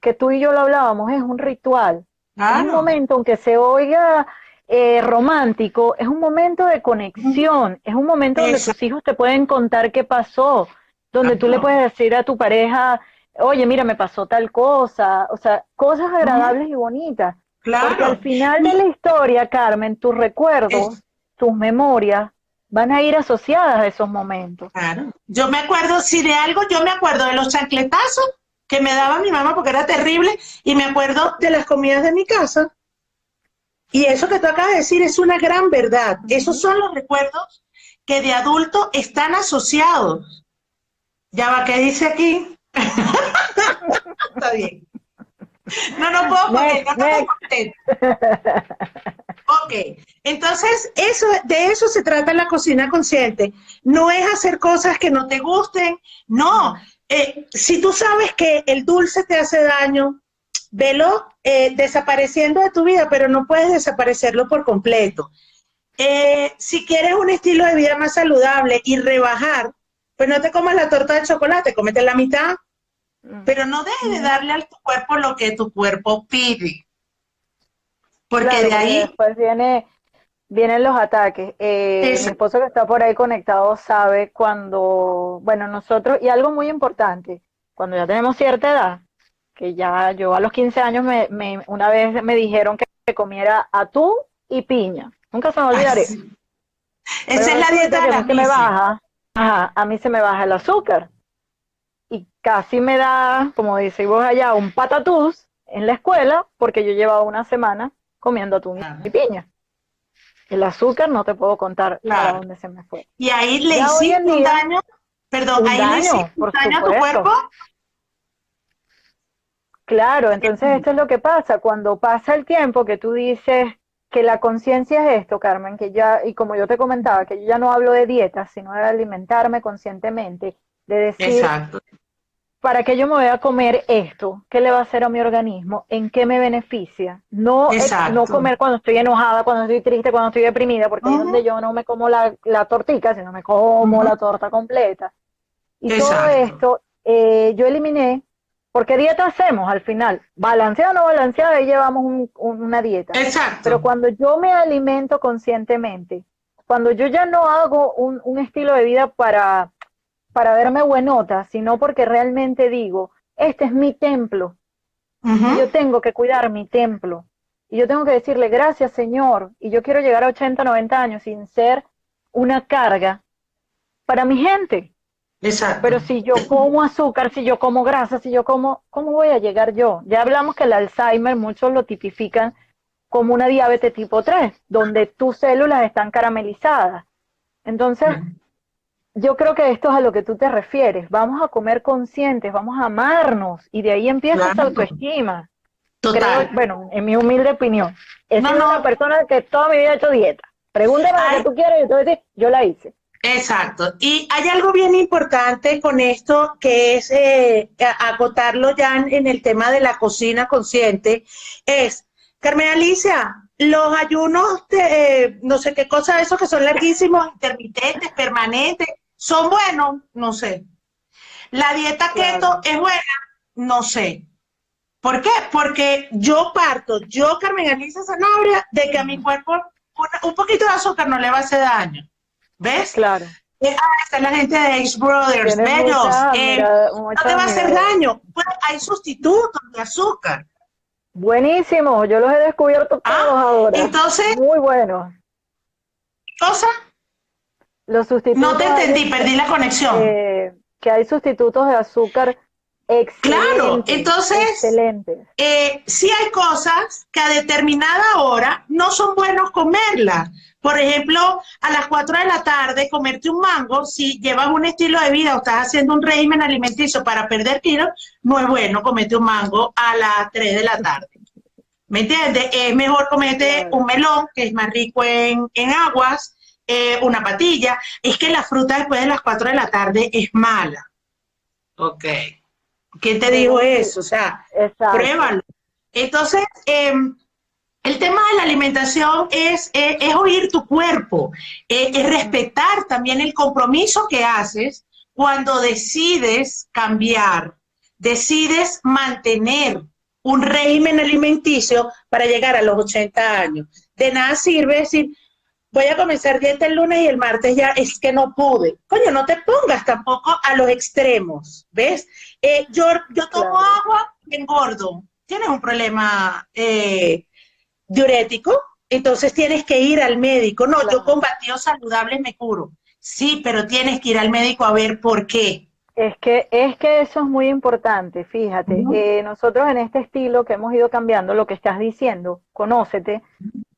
Speaker 1: que tú y yo lo hablábamos, es un ritual. Es un momento, aunque se oiga eh, romántico, es un momento de conexión, es un momento donde tus hijos te pueden contar qué pasó, donde tú le puedes decir a tu pareja, oye, mira, me pasó tal cosa, o sea, cosas agradables y bonitas. Porque al final de la historia, Carmen, tus recuerdos, tus memorias, van a ir asociadas a esos momentos.
Speaker 2: Claro. Yo me acuerdo, si de algo, yo me acuerdo de los chancletazos que me daba mi mamá porque era terrible, y me acuerdo de las comidas de mi casa. Y eso que tú acabas de decir es una gran verdad. Esos son los recuerdos que de adulto están asociados. Ya va, ¿qué dice aquí? [LAUGHS] Está bien. No, no puedo poner, no puedo Ok, entonces eso, de eso se trata la cocina consciente. No es hacer cosas que no te gusten, no. Eh, si tú sabes que el dulce te hace daño, velo eh, desapareciendo de tu vida, pero no puedes desaparecerlo por completo. Eh, si quieres un estilo de vida más saludable y rebajar, pues no te comas la torta de chocolate, comete la mitad pero no dejes de darle a tu cuerpo lo que tu cuerpo pide. Porque de ahí...
Speaker 1: Después viene, vienen los ataques. Eh, mi esposo que está por ahí conectado sabe cuando, bueno, nosotros, y algo muy importante, cuando ya tenemos cierta edad, que ya yo a los 15 años me, me una vez me dijeron que comiera atún y piña. Nunca se me olvidaré.
Speaker 2: Esa es la dieta
Speaker 1: de la me baja, a mí se me baja el azúcar y casi me da, como decimos allá, un patatús en la escuela porque yo llevaba una semana comiendo atún y piña. El azúcar no te puedo contar a dónde se me fue.
Speaker 2: Y ahí le hiciste un daño, perdón, ahí le hiciste un daño a tu cuerpo.
Speaker 1: Claro, entonces esto es lo que pasa. Cuando pasa el tiempo que tú dices que la conciencia es esto, Carmen, que ya, y como yo te comentaba, que yo ya no hablo de dieta, sino de alimentarme conscientemente, de decir, ¿para qué yo me voy a comer esto? ¿Qué le va a hacer a mi organismo? ¿En qué me beneficia? No, no comer cuando estoy enojada, cuando estoy triste, cuando estoy deprimida, porque es donde yo no me como la, la tortica, sino me como la torta completa. Y todo esto eh, yo eliminé, porque dieta hacemos al final, balanceada o no balanceada, ahí llevamos una dieta.
Speaker 2: Exacto.
Speaker 1: Pero cuando yo me alimento conscientemente, cuando yo ya no hago un, un estilo de vida para para verme buenota, sino porque realmente digo, este es mi templo. Y yo tengo que cuidar mi templo. Y yo tengo que decirle, gracias Señor. Y yo quiero llegar a 80, 90 años sin ser una carga para mi gente.
Speaker 2: Exacto.
Speaker 1: Pero si yo como azúcar, si yo como grasa, si yo como, ¿cómo voy a llegar yo? Ya hablamos que el Alzheimer muchos lo tipifican como una diabetes tipo 3, donde tus células están caramelizadas. Entonces, yo creo que esto es a lo que tú te refieres. Vamos a comer conscientes, vamos a amarnos y de ahí empieza esa autoestima.
Speaker 2: Total.
Speaker 1: bueno, en mi humilde opinión. Es una persona que toda mi vida ha hecho dieta. Pregúntame lo que tú quieres y tú decir, yo la hice.
Speaker 2: Exacto. Y hay algo bien importante con esto que es eh, acotarlo ya en el tema de la cocina consciente. Es, Carmen Alicia, los ayunos de eh, no sé qué cosa, esos que son larguísimos, intermitentes, permanentes, ¿son buenos? No sé. La dieta keto es buena, no sé. ¿Por qué? Porque yo parto, yo Carmen Alicia Zanabria, de que a mi cuerpo un poquito de azúcar no le va a hacer daño. ¿Ves?
Speaker 1: Claro.
Speaker 2: Eh, ah, está la gente de Ace Brothers, bellos. Eh, no te va a hacer daño. hay sustitutos de azúcar.
Speaker 1: Buenísimo, yo los he descubierto ah, todos ahora.
Speaker 2: Entonces.
Speaker 1: Muy bueno.
Speaker 2: ¿Cosa?
Speaker 1: Los sustitutos.
Speaker 2: No te entendí, perdí la conexión.
Speaker 1: Eh, que hay sustitutos de azúcar
Speaker 2: Claro, entonces, eh, sí hay cosas que a determinada hora no son buenos comerlas. Por ejemplo, a las 4 de la tarde comerte un mango, si llevas un estilo de vida o estás haciendo un régimen alimenticio para perder kilos, no es bueno comerte un mango a las 3 de la tarde. ¿Me entiendes? Es mejor comerte un melón, que es más rico en, aguas, eh, una patilla. Es que la fruta después de las 4 de la tarde es mala. Ok. ¿Quién te dijo eso? O sea, pruébalo. Entonces, em, el tema de la alimentación es, es, oír tu cuerpo, eh, es respetar también el compromiso que haces cuando decides cambiar, decides mantener un régimen alimenticio para llegar a los 80 años. De nada sirve decir, voy a comenzar dieta el lunes y el martes ya es que no pude. Coño, no te pongas tampoco a los extremos, ¿ves? Eh, yo, yo tomo agua y engordo. Tienes un problema eh, diurético, entonces tienes que ir al médico. No, yo con batidos saludables me curo. Sí, pero tienes que ir al médico a ver por qué.
Speaker 1: Es que, es que eso es muy importante, fíjate. Eh, nosotros en este estilo que hemos ido cambiando, lo que estás diciendo, conócete,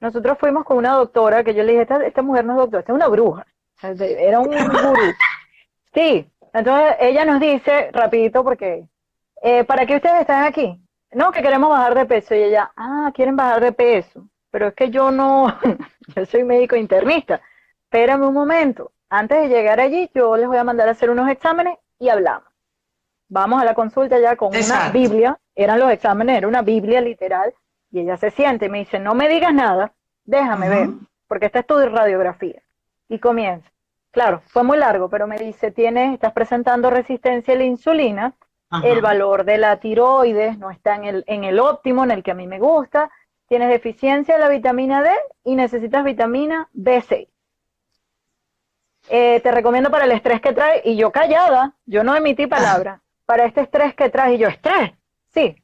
Speaker 1: nosotros fuimos con una doctora que yo le dije, esta, esta mujer no es doctora, esta es una bruja. Era un gurú. Sí, entonces ella nos dice, rapidito, porque, eh, ¿para qué ustedes están aquí? No, que queremos bajar de peso. Y ella, ah, quieren bajar de peso. Pero es que yo no, [LAUGHS] yo soy médico internista. Espérame un momento. Antes de llegar allí, yo les voy a mandar a hacer unos exámenes y hablamos. Vamos a la consulta ya con una Biblia, eran los exámenes, era una Biblia literal, y ella se siente y me dice, no me digas nada, déjame ver, porque esta es tu radiografía. Y comienza. Claro, fue muy largo, pero me dice, tienes, estás presentando resistencia a la insulina, el valor de la tiroides no está en el, en el óptimo, en el que a mí me gusta, tienes deficiencia de la vitamina D y necesitas vitamina B6. Eh, te recomiendo para el estrés que trae, y yo callada, yo no emití palabra, para este estrés que trae, y yo, estrés, sí,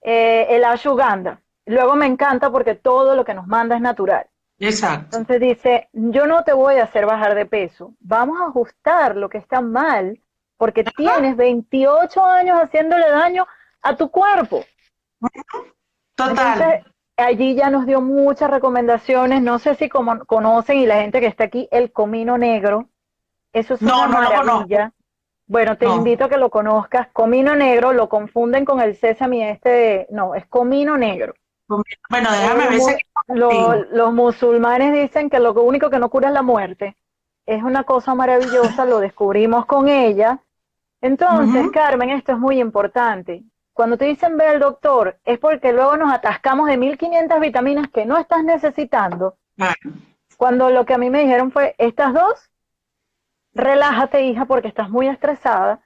Speaker 1: eh, el ashuganda. Luego me encanta porque todo lo que nos manda es natural.
Speaker 2: Exacto.
Speaker 1: Entonces dice, yo no te voy a hacer bajar de peso, vamos a ajustar lo que está mal, porque tienes 28 años haciéndole daño a tu cuerpo.
Speaker 2: Total
Speaker 1: allí ya nos dio muchas recomendaciones. No sé si como conocen y la gente que está aquí, el comino negro. Eso es una maravilla. bueno, te invito a que lo conozcas. Comino negro lo confunden con el sésame este. no, es comino negro.
Speaker 2: Bueno, déjame ver.
Speaker 1: Los, los musulmanes dicen que lo único que no cura es la muerte. Es una cosa maravillosa, lo descubrimos con ella. Entonces, Carmen, esto es muy importante. Cuando te dicen ve al doctor, es porque luego nos atascamos de 1500 vitaminas que no estás necesitando. Cuando lo que a mí me dijeron fue, estas dos, relájate hija porque estás muy estresada,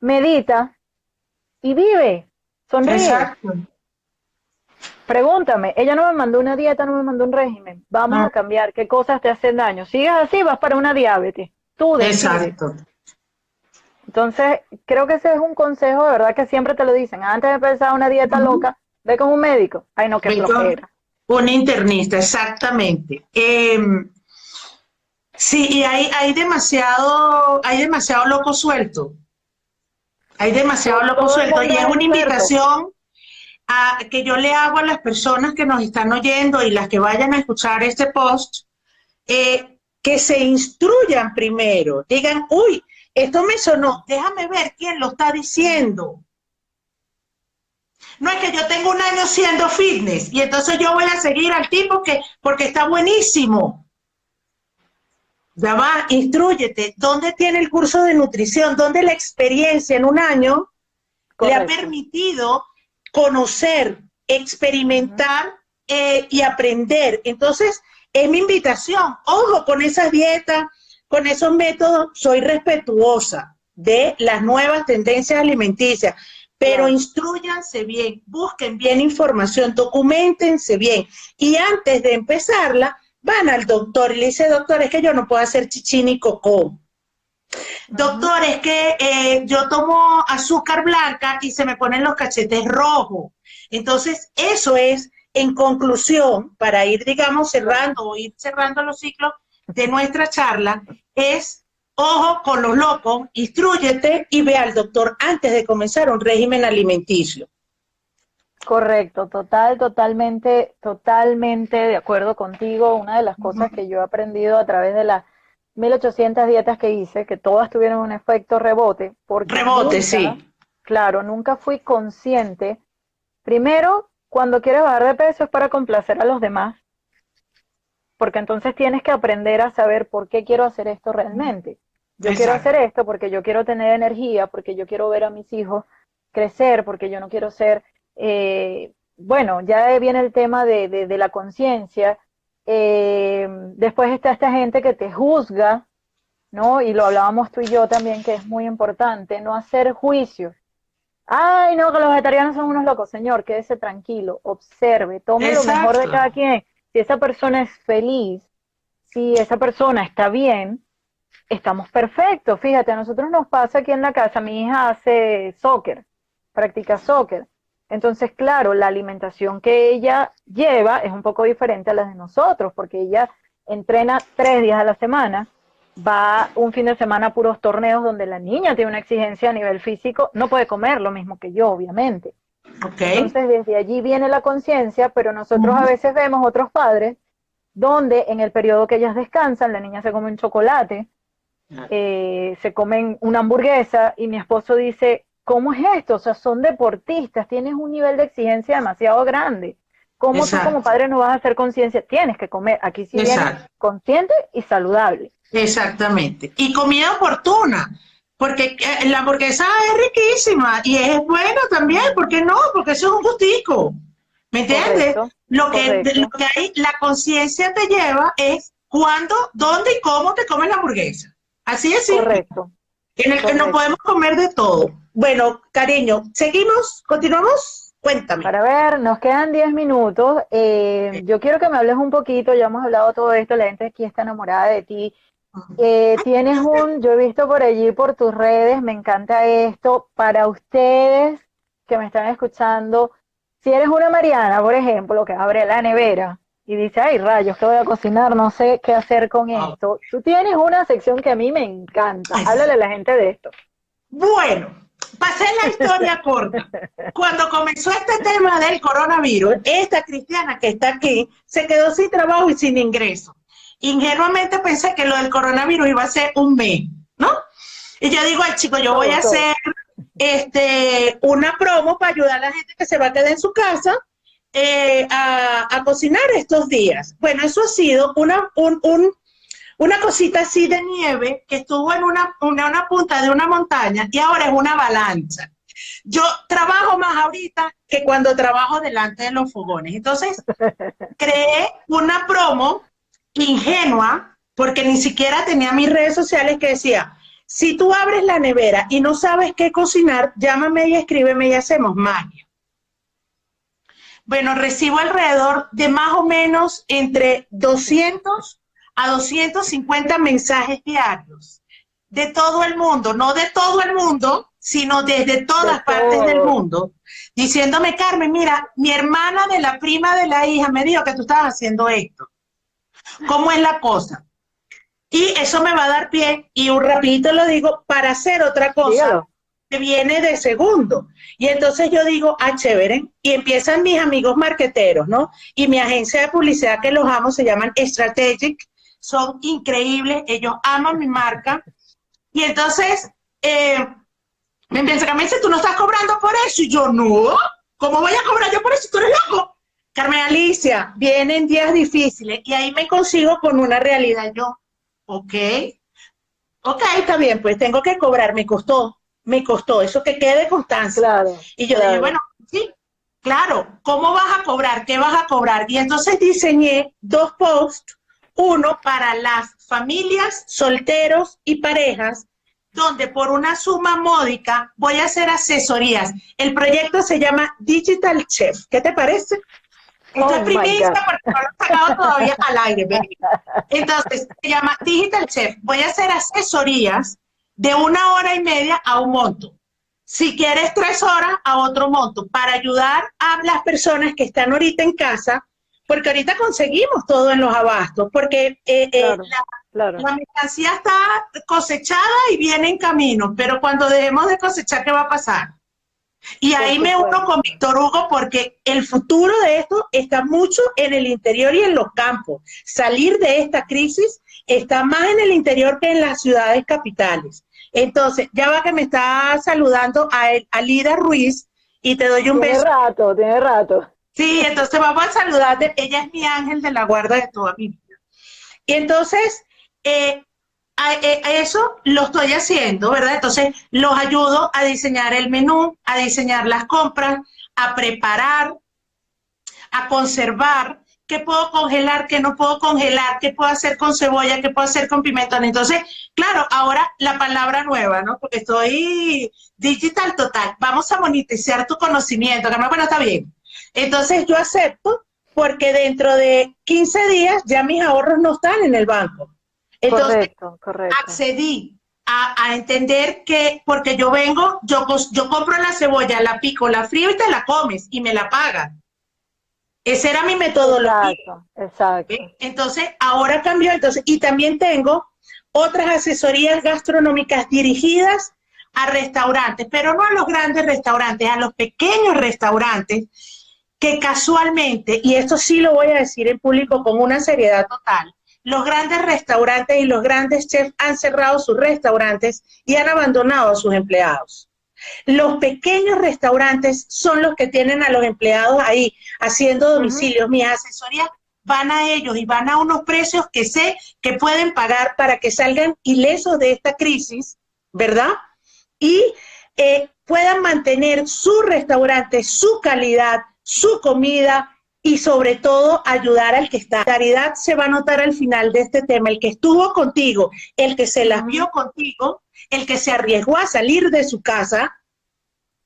Speaker 1: medita y vive, sonríe. Exacto. Pregúntame, ella no me mandó una dieta, no me mandó un régimen. Vamos a cambiar, ¿qué cosas te hacen daño? Sigues así, vas para una diabetes. Tú decides. Exacto. Entonces, creo que ese es un consejo, de verdad, que siempre te lo dicen. Antes de empezar una dieta loca, ve con un médico. Ay, no, qué flojera.
Speaker 2: Un internista, exactamente. Em, sí, y hay, hay demasiado, hay demasiado loco suelto. Hay demasiado loco suelto. Y es una invitación a, que yo le hago a las personas que nos están oyendo y las que vayan a escuchar este post, eh, que se instruyan primero. Digan, uy, esto me sonó, déjame ver quién lo está diciendo. No es que yo tengo un año siendo fitness y entonces yo voy a seguir al tipo que, porque está buenísimo. Ya va, instruyete. ¿Dónde tiene el curso de nutrición? ¿Dónde la experiencia en un año le ha permitido conocer, experimentar eh, y aprender? Entonces, es mi invitación. Ojo con esas dietas, con esos métodos, soy respetuosa de las nuevas tendencias alimenticias, pero instruyanse bien, busquen bien información, documentense bien y antes de empezarla, van al doctor y le dice, doctor, es que yo no puedo hacer chichi ni cocó. Doctor, es que eh, yo tomo azúcar blanca y se me ponen los cachetes rojos. Entonces, eso es, en conclusión, para ir, digamos, cerrando o ir cerrando los ciclos, de nuestra charla es, ojo con los locos, instruyete y ve al doctor antes de comenzar un régimen alimenticio.
Speaker 1: Correcto, total, totalmente, totalmente de acuerdo contigo. Una de las cosas que yo he aprendido a través de las 1800 dietas que hice, que todas tuvieron un efecto rebote. Porque
Speaker 2: rebote, sí.
Speaker 1: Claro, nunca fui consciente. Primero, cuando quieres bajar de peso es para complacer a los demás porque entonces tienes que aprender a saber por qué quiero hacer esto realmente. Yo quiero hacer esto porque yo quiero tener energía, porque yo quiero ver a mis hijos crecer, porque yo no quiero ser, eh, bueno, ya viene el tema de, de, la conciencia. Eh, después está esta gente que te juzga, ¿no? Y lo hablábamos tú y yo también, que es muy importante, no hacer juicios. Ay, no, que los vegetarianos son unos locos. Señor, quédese tranquilo, observe, tome lo mejor de cada quien si esa persona es feliz, si esa persona está bien, estamos perfectos. Fíjate, a nosotros nos pasa aquí en la casa, mi hija hace soccer, practica soccer. Entonces, claro, la alimentación que ella lleva es un poco diferente a la de nosotros, porque ella entrena tres días a la semana, va un fin de semana a puros torneos donde la niña tiene una exigencia a nivel físico, no puede comer lo mismo que yo, obviamente. Entonces, desde allí viene la conciencia, pero nosotros a veces vemos otros padres donde en el periodo que ellas descansan, la niña se come un chocolate, ah. eh, se comen una hamburguesa y mi esposo dice, ¿cómo es esto? O sea, son deportistas, tienes un nivel de exigencia demasiado grande. ¿Cómo tú como padre no vas a hacer conciencia? Tienes que comer, aquí sí consciente y saludable.
Speaker 2: Exactamente. Y comida oportuna. Porque eh, la hamburguesa es riquísima y es buena también, ¿por qué no? Porque eso es un gustico. ¿Me entiendes? lo, que, lo que hay, la conciencia te lleva es cuándo, dónde y cómo te comes la hamburguesa. Así es.
Speaker 1: Correcto.
Speaker 2: En el que no podemos comer de todo. Bueno, cariño, ¿seguimos? ¿Continuamos? Cuéntame.
Speaker 1: Para ver, nos quedan 10 minutos. Eh, yo quiero que me hables un poquito, ya hemos hablado todo esto, la gente aquí está enamorada de ti. Eh, tienes un, yo he visto por allí, por tus redes, me encanta esto, para ustedes que me están escuchando, si eres una Mariana, por ejemplo, que abre la nevera y dice, ay rayos, ¿qué voy a cocinar? No sé qué hacer con ah. esto. Tú tienes una sección que a mí me encanta. Háblale a la gente de esto.
Speaker 2: Bueno, pasé la historia [LAUGHS] corta. Cuando comenzó este tema del coronavirus, esta cristiana que está aquí se quedó sin trabajo y sin ingreso ingenuamente pensé que lo del coronavirus iba a ser un mes, ¿no? Y yo digo, ay chico, yo voy a hacer este, una promo para ayudar a la gente que se va a quedar en su casa eh, a, cocinar estos días. Bueno, eso ha sido una, una cosita así de nieve que estuvo en una, una, una punta de una montaña y ahora es una avalancha. Yo trabajo más ahorita que cuando trabajo delante de los fogones. Entonces, [LAUGHS] creé una promo ingenua, porque ni siquiera tenía mis redes sociales que decía, si tú abres la nevera y no sabes qué cocinar, llámame y escríbeme y hacemos magia. Bueno, recibo alrededor de más o menos entre 200 a 250 mensajes diarios de todo el mundo, no de todo el mundo, sino desde todas partes del mundo, diciéndome, Carmen, mira, mi hermana de la prima de la hija me dijo que tú estabas haciendo esto. ¿Cómo es la cosa? Y eso me va a dar pie, y un rapidito lo digo, para hacer otra cosa que viene de segundo. Y entonces yo digo, ah, chévere, y empiezan mis amigos marqueteros, ¿no? Y mi agencia de publicidad que los amo se llaman Strategic, son increíbles, ellos aman mi marca. Y entonces, eh, me empiezan a decir, tú no estás cobrando por eso. Y yo, no, ¿cómo voy a cobrar yo por eso? Tú eres loco. Carmen Alicia, vienen días difíciles y ahí me consigo con una realidad. Yo, ok, ok, está bien, pues tengo que cobrar, me costó, me costó, eso que quede constancia. Claro, y yo dije, bueno, sí, claro, ¿cómo vas a cobrar? ¿Qué vas a cobrar? Y entonces diseñé dos posts, uno para las familias, solteros y parejas, donde por una suma módica voy a hacer asesorías. El proyecto se llama Digital Chef. ¿Qué te parece? Es oh primicia porque no lo he sacado todavía al aire. Entonces, se llama Digital Chef. Voy a hacer asesorías de una hora y media a un monto. Si quieres tres horas, a otro monto, para ayudar a las personas que están ahorita en casa, porque ahorita conseguimos todo en los abastos, porque eh, eh, la, la, mercancía está cosechada y viene en camino, pero cuando dejemos de cosechar, ¿qué va a pasar? Y ahí me uno con Víctor Hugo porque el futuro de esto está mucho en el interior y en los campos. Salir de esta crisis está más en el interior que en las ciudades capitales. Entonces, ya va que me está saludando a, a Lida Ruiz y te doy un beso.
Speaker 1: Tiene rato, tiene rato.
Speaker 2: Sí, entonces vamos a saludarte. Ella es mi ángel de la guarda de toda mi vida. Y entonces, eh, eh, eso lo estoy haciendo, ¿verdad? Entonces, los ayudo a diseñar el menú, a diseñar las compras, a preparar, a conservar, qué puedo congelar, qué no puedo congelar, qué puedo hacer con cebolla, qué puedo hacer con pimentón. Entonces, claro, ahora la palabra nueva, ¿no? Porque estoy digital total. Vamos a monetizar tu conocimiento, que bueno, está bien. Entonces, yo acepto porque dentro de 15 días ya mis ahorros no están en el banco. Entonces, accedí a, entender que, porque yo vengo, yo, yo compro la cebolla, la pico, la frío y te la comes y me la pagan. Esa era mi metodología.
Speaker 1: Exacto,
Speaker 2: Entonces, ahora cambió. Entonces, y también tengo otras asesorías gastronómicas dirigidas a restaurantes, pero no a los grandes restaurantes, a los pequeños restaurantes que casualmente, y esto sí lo voy a decir en público con una seriedad total, los grandes restaurantes y los grandes chefs han cerrado sus restaurantes y han abandonado a sus empleados. Los pequeños restaurantes son los que tienen a los empleados ahí haciendo domicilios. Mis asesorías van a ellos y van a unos precios que sé que pueden pagar para que salgan ilesos de esta crisis, ¿verdad? Y eh, puedan mantener su restaurante, su calidad, su comida, y sobre todo ayudar al que está. Caridad se va a notar al final de este tema, el que estuvo contigo, el que se las vio contigo, el que se arriesgó a salir de su casa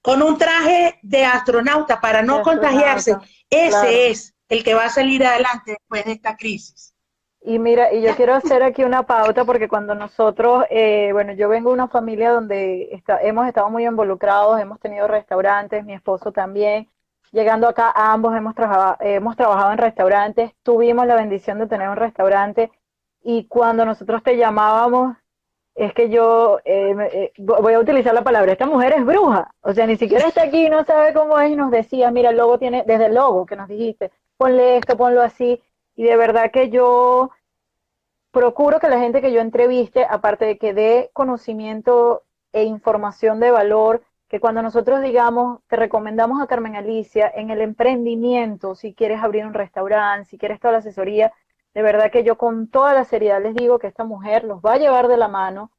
Speaker 2: con un traje de astronauta para no contagiarse, ese es el que va a salir adelante después de esta crisis.
Speaker 1: Y mira, y yo quiero hacer aquí una pauta porque cuando nosotros, eh, bueno, yo vengo de una familia donde hemos estado muy involucrados, hemos tenido restaurantes, mi esposo también, Llegando acá, ambos hemos, trabajado, hemos trabajado en restaurantes, tuvimos la bendición de tener un restaurante. Y cuando nosotros te llamábamos, es que yo eh, eh, voy a utilizar la palabra, esta mujer es bruja, o sea, ni siquiera está aquí, no sabe cómo es. Y nos decía, mira, el logo tiene, desde el logo que nos dijiste, ponle esto, ponlo así, y de verdad que yo procuro que la gente que yo entreviste, aparte de que dé conocimiento e información de valor, que cuando nosotros digamos, te recomendamos a Carmen Alicia en el emprendimiento, si quieres abrir un restaurante, si quieres toda la asesoría, de verdad que yo con toda la seriedad les digo que esta mujer los va a llevar de la mano.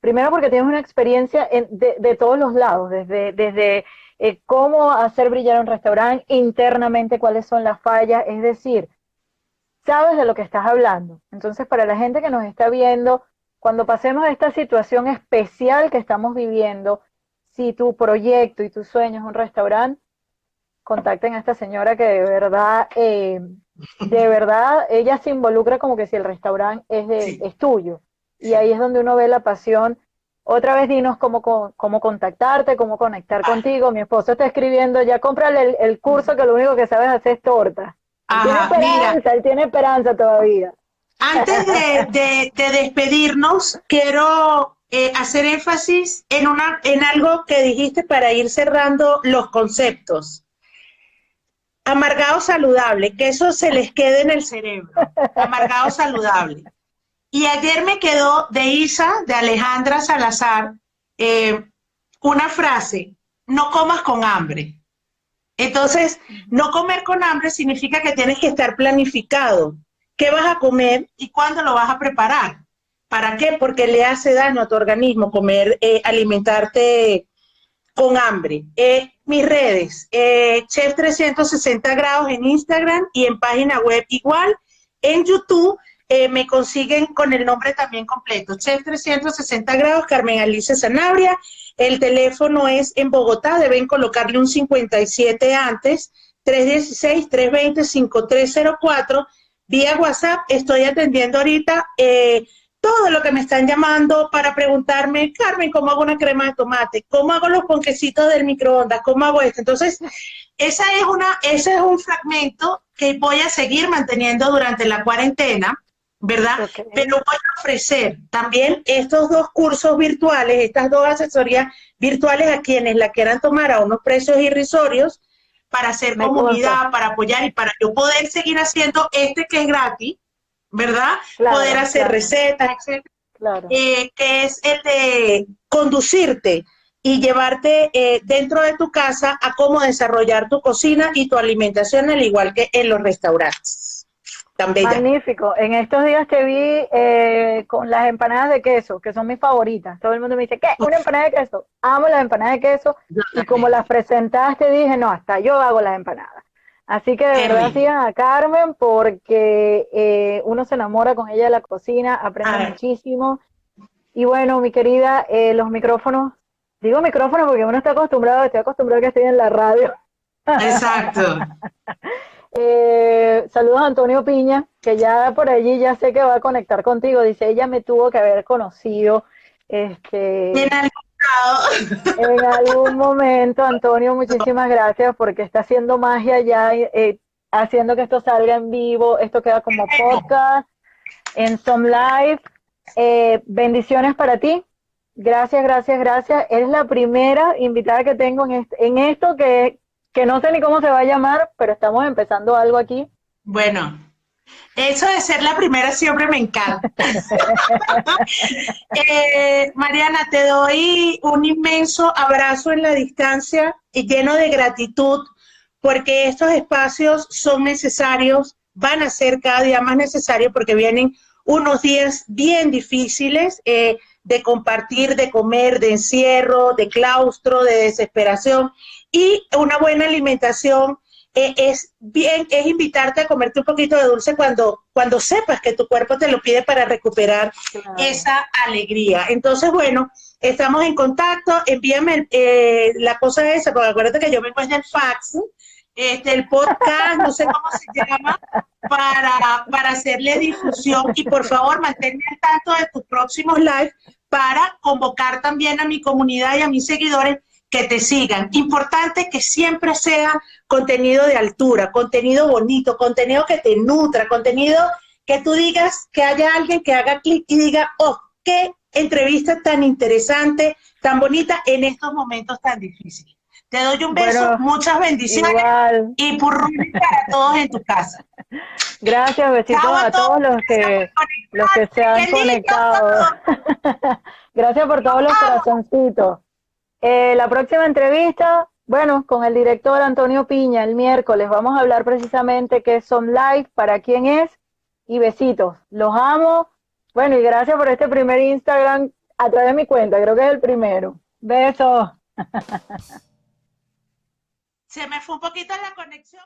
Speaker 1: Primero porque tienes una experiencia de, todos los lados, desde, desde eh, cómo hacer brillar un restaurante internamente, cuáles son las fallas, es decir, sabes de lo que estás hablando. Entonces, para la gente que nos está viendo, cuando pasemos a esta situación especial que estamos viviendo, si tu proyecto y tu sueño es un restaurante, contacten a esta señora que de verdad, eh, de verdad, ella se involucra como que si el restaurante es, de, es tuyo. Y ahí es donde uno ve la pasión otra vez dinos cómo, cómo contactarte, cómo conectar contigo. Mi esposo está escribiendo, ya cómprale el, curso que lo único que sabes hacer es torta. tiene esperanza, él tiene esperanza todavía.
Speaker 2: Antes de, despedirnos, quiero eh, hacer énfasis en, una, en algo que dijiste para ir cerrando los conceptos. Amargado saludable, que eso se les quede en el cerebro. Amargado saludable. Y ayer me quedó de Isa, de Alejandra Salazar, eh, una frase, no comas con hambre. Entonces, no comer con hambre significa que tienes que estar planificado qué vas a comer y cuándo lo vas a preparar. ¿Para qué? Porque le hace daño a tu organismo comer, eh, alimentarte con hambre. Eh, mis redes, eh, Chef 360 grados en Instagram y en página web igual. En YouTube me consiguen con el nombre también completo, Chef 360 grados, Carmen Alicia Sanabria. El teléfono es en Bogotá, deben colocarle un 57 antes, 316-320-5304 vía WhatsApp. Estoy atendiendo ahorita eh, todo lo que me están llamando para preguntarme, Carmen, ¿cómo hago una crema de tomate? ¿Cómo hago los ponquecitos del microondas? ¿Cómo hago esto? Entonces, esa es una, ese es un fragmento que voy a seguir manteniendo durante la cuarentena, ¿verdad? Pero voy a ofrecer también estos dos cursos virtuales, estas dos asesorías virtuales a quienes la quieran tomar a unos precios irrisorios para hacer comunidad, para apoyar y para yo poder seguir haciendo este que es gratis, ¿verdad? poder hacer recetas, etc. Eh, que es el de conducirte y llevarte eh, dentro de tu casa a cómo desarrollar tu cocina y tu alimentación, al igual que en los restaurantes.
Speaker 1: Magnífico. En estos días te vi eh, con las empanadas de queso, que son mis favoritas. Todo el mundo me dice, ¿qué? ¿Una empanada de queso? Amo las empanadas de queso. Y como las presentaste, dije, no, hasta yo hago las empanadas. Así que de verdad sigan a Carmen porque eh, uno se enamora con ella de la cocina, aprende muchísimo. Y bueno, mi querida, eh, los micrófonos, digo micrófonos porque uno está acostumbrado, estoy acostumbrado a que estoy en la radio.
Speaker 2: Exacto. [LAUGHS]
Speaker 1: Eh, saludos a Antonio Piña, que ya por allí ya sé que va a conectar contigo. Dice, ella me tuvo que haber conocido. Este,
Speaker 2: en
Speaker 1: algún momento, Antonio, muchísimas gracias porque está haciendo magia ya, eh, haciendo que esto salga en vivo. Esto queda como podcast en Some Live. Eh, bendiciones para ti. Gracias, gracias, gracias. Eres la primera invitada que tengo en, en esto que, que no sé ni cómo se va a llamar, pero estamos empezando algo aquí.
Speaker 2: Bueno, eso de ser la primera siempre me encanta. [LAUGHS] Eh, Mariana, te doy un inmenso abrazo en la distancia y lleno de gratitud porque estos espacios son necesarios, van a ser cada día más necesarios porque vienen unos días bien difíciles eh, de compartir, de comer, de encierro, de claustro, de desesperación y una buena alimentación eh, es bien, es invitarte a comerte un poquito de dulce cuando, cuando sepas que tu cuerpo te lo pide para recuperar esa alegría. Entonces, bueno, estamos en contacto, envíame eh, la cosa esa, porque acuérdate que yo me encuentro el fax, este, el podcast, no sé cómo se llama, para, para hacerle difusión. Y por favor manténme al tanto de tus próximos lives para convocar también a mi comunidad y a mis seguidores que te sigan. Importante que siempre sea contenido de altura, contenido bonito, contenido que te nutra, contenido que tú digas que haya alguien que haga clic y diga, oh, qué entrevista tan interesante, tan bonita en estos momentos tan difíciles. Te doy un beso, muchas bendiciones y purrunes para todos en tu casa.
Speaker 1: Gracias, besitos a, todos, los que, los que se han conectado. [LAUGHS] Gracias por todos los corazoncitos. Eh, la próxima entrevista, bueno, con el director Antonio Piña el miércoles vamos a hablar precisamente qué son live, para quién es y besitos. Los amo. Bueno, y gracias por este primer Instagram a través de mi cuenta, creo que es el primero. Besos. [LAUGHS]
Speaker 2: Se me fue un poquito la conexión.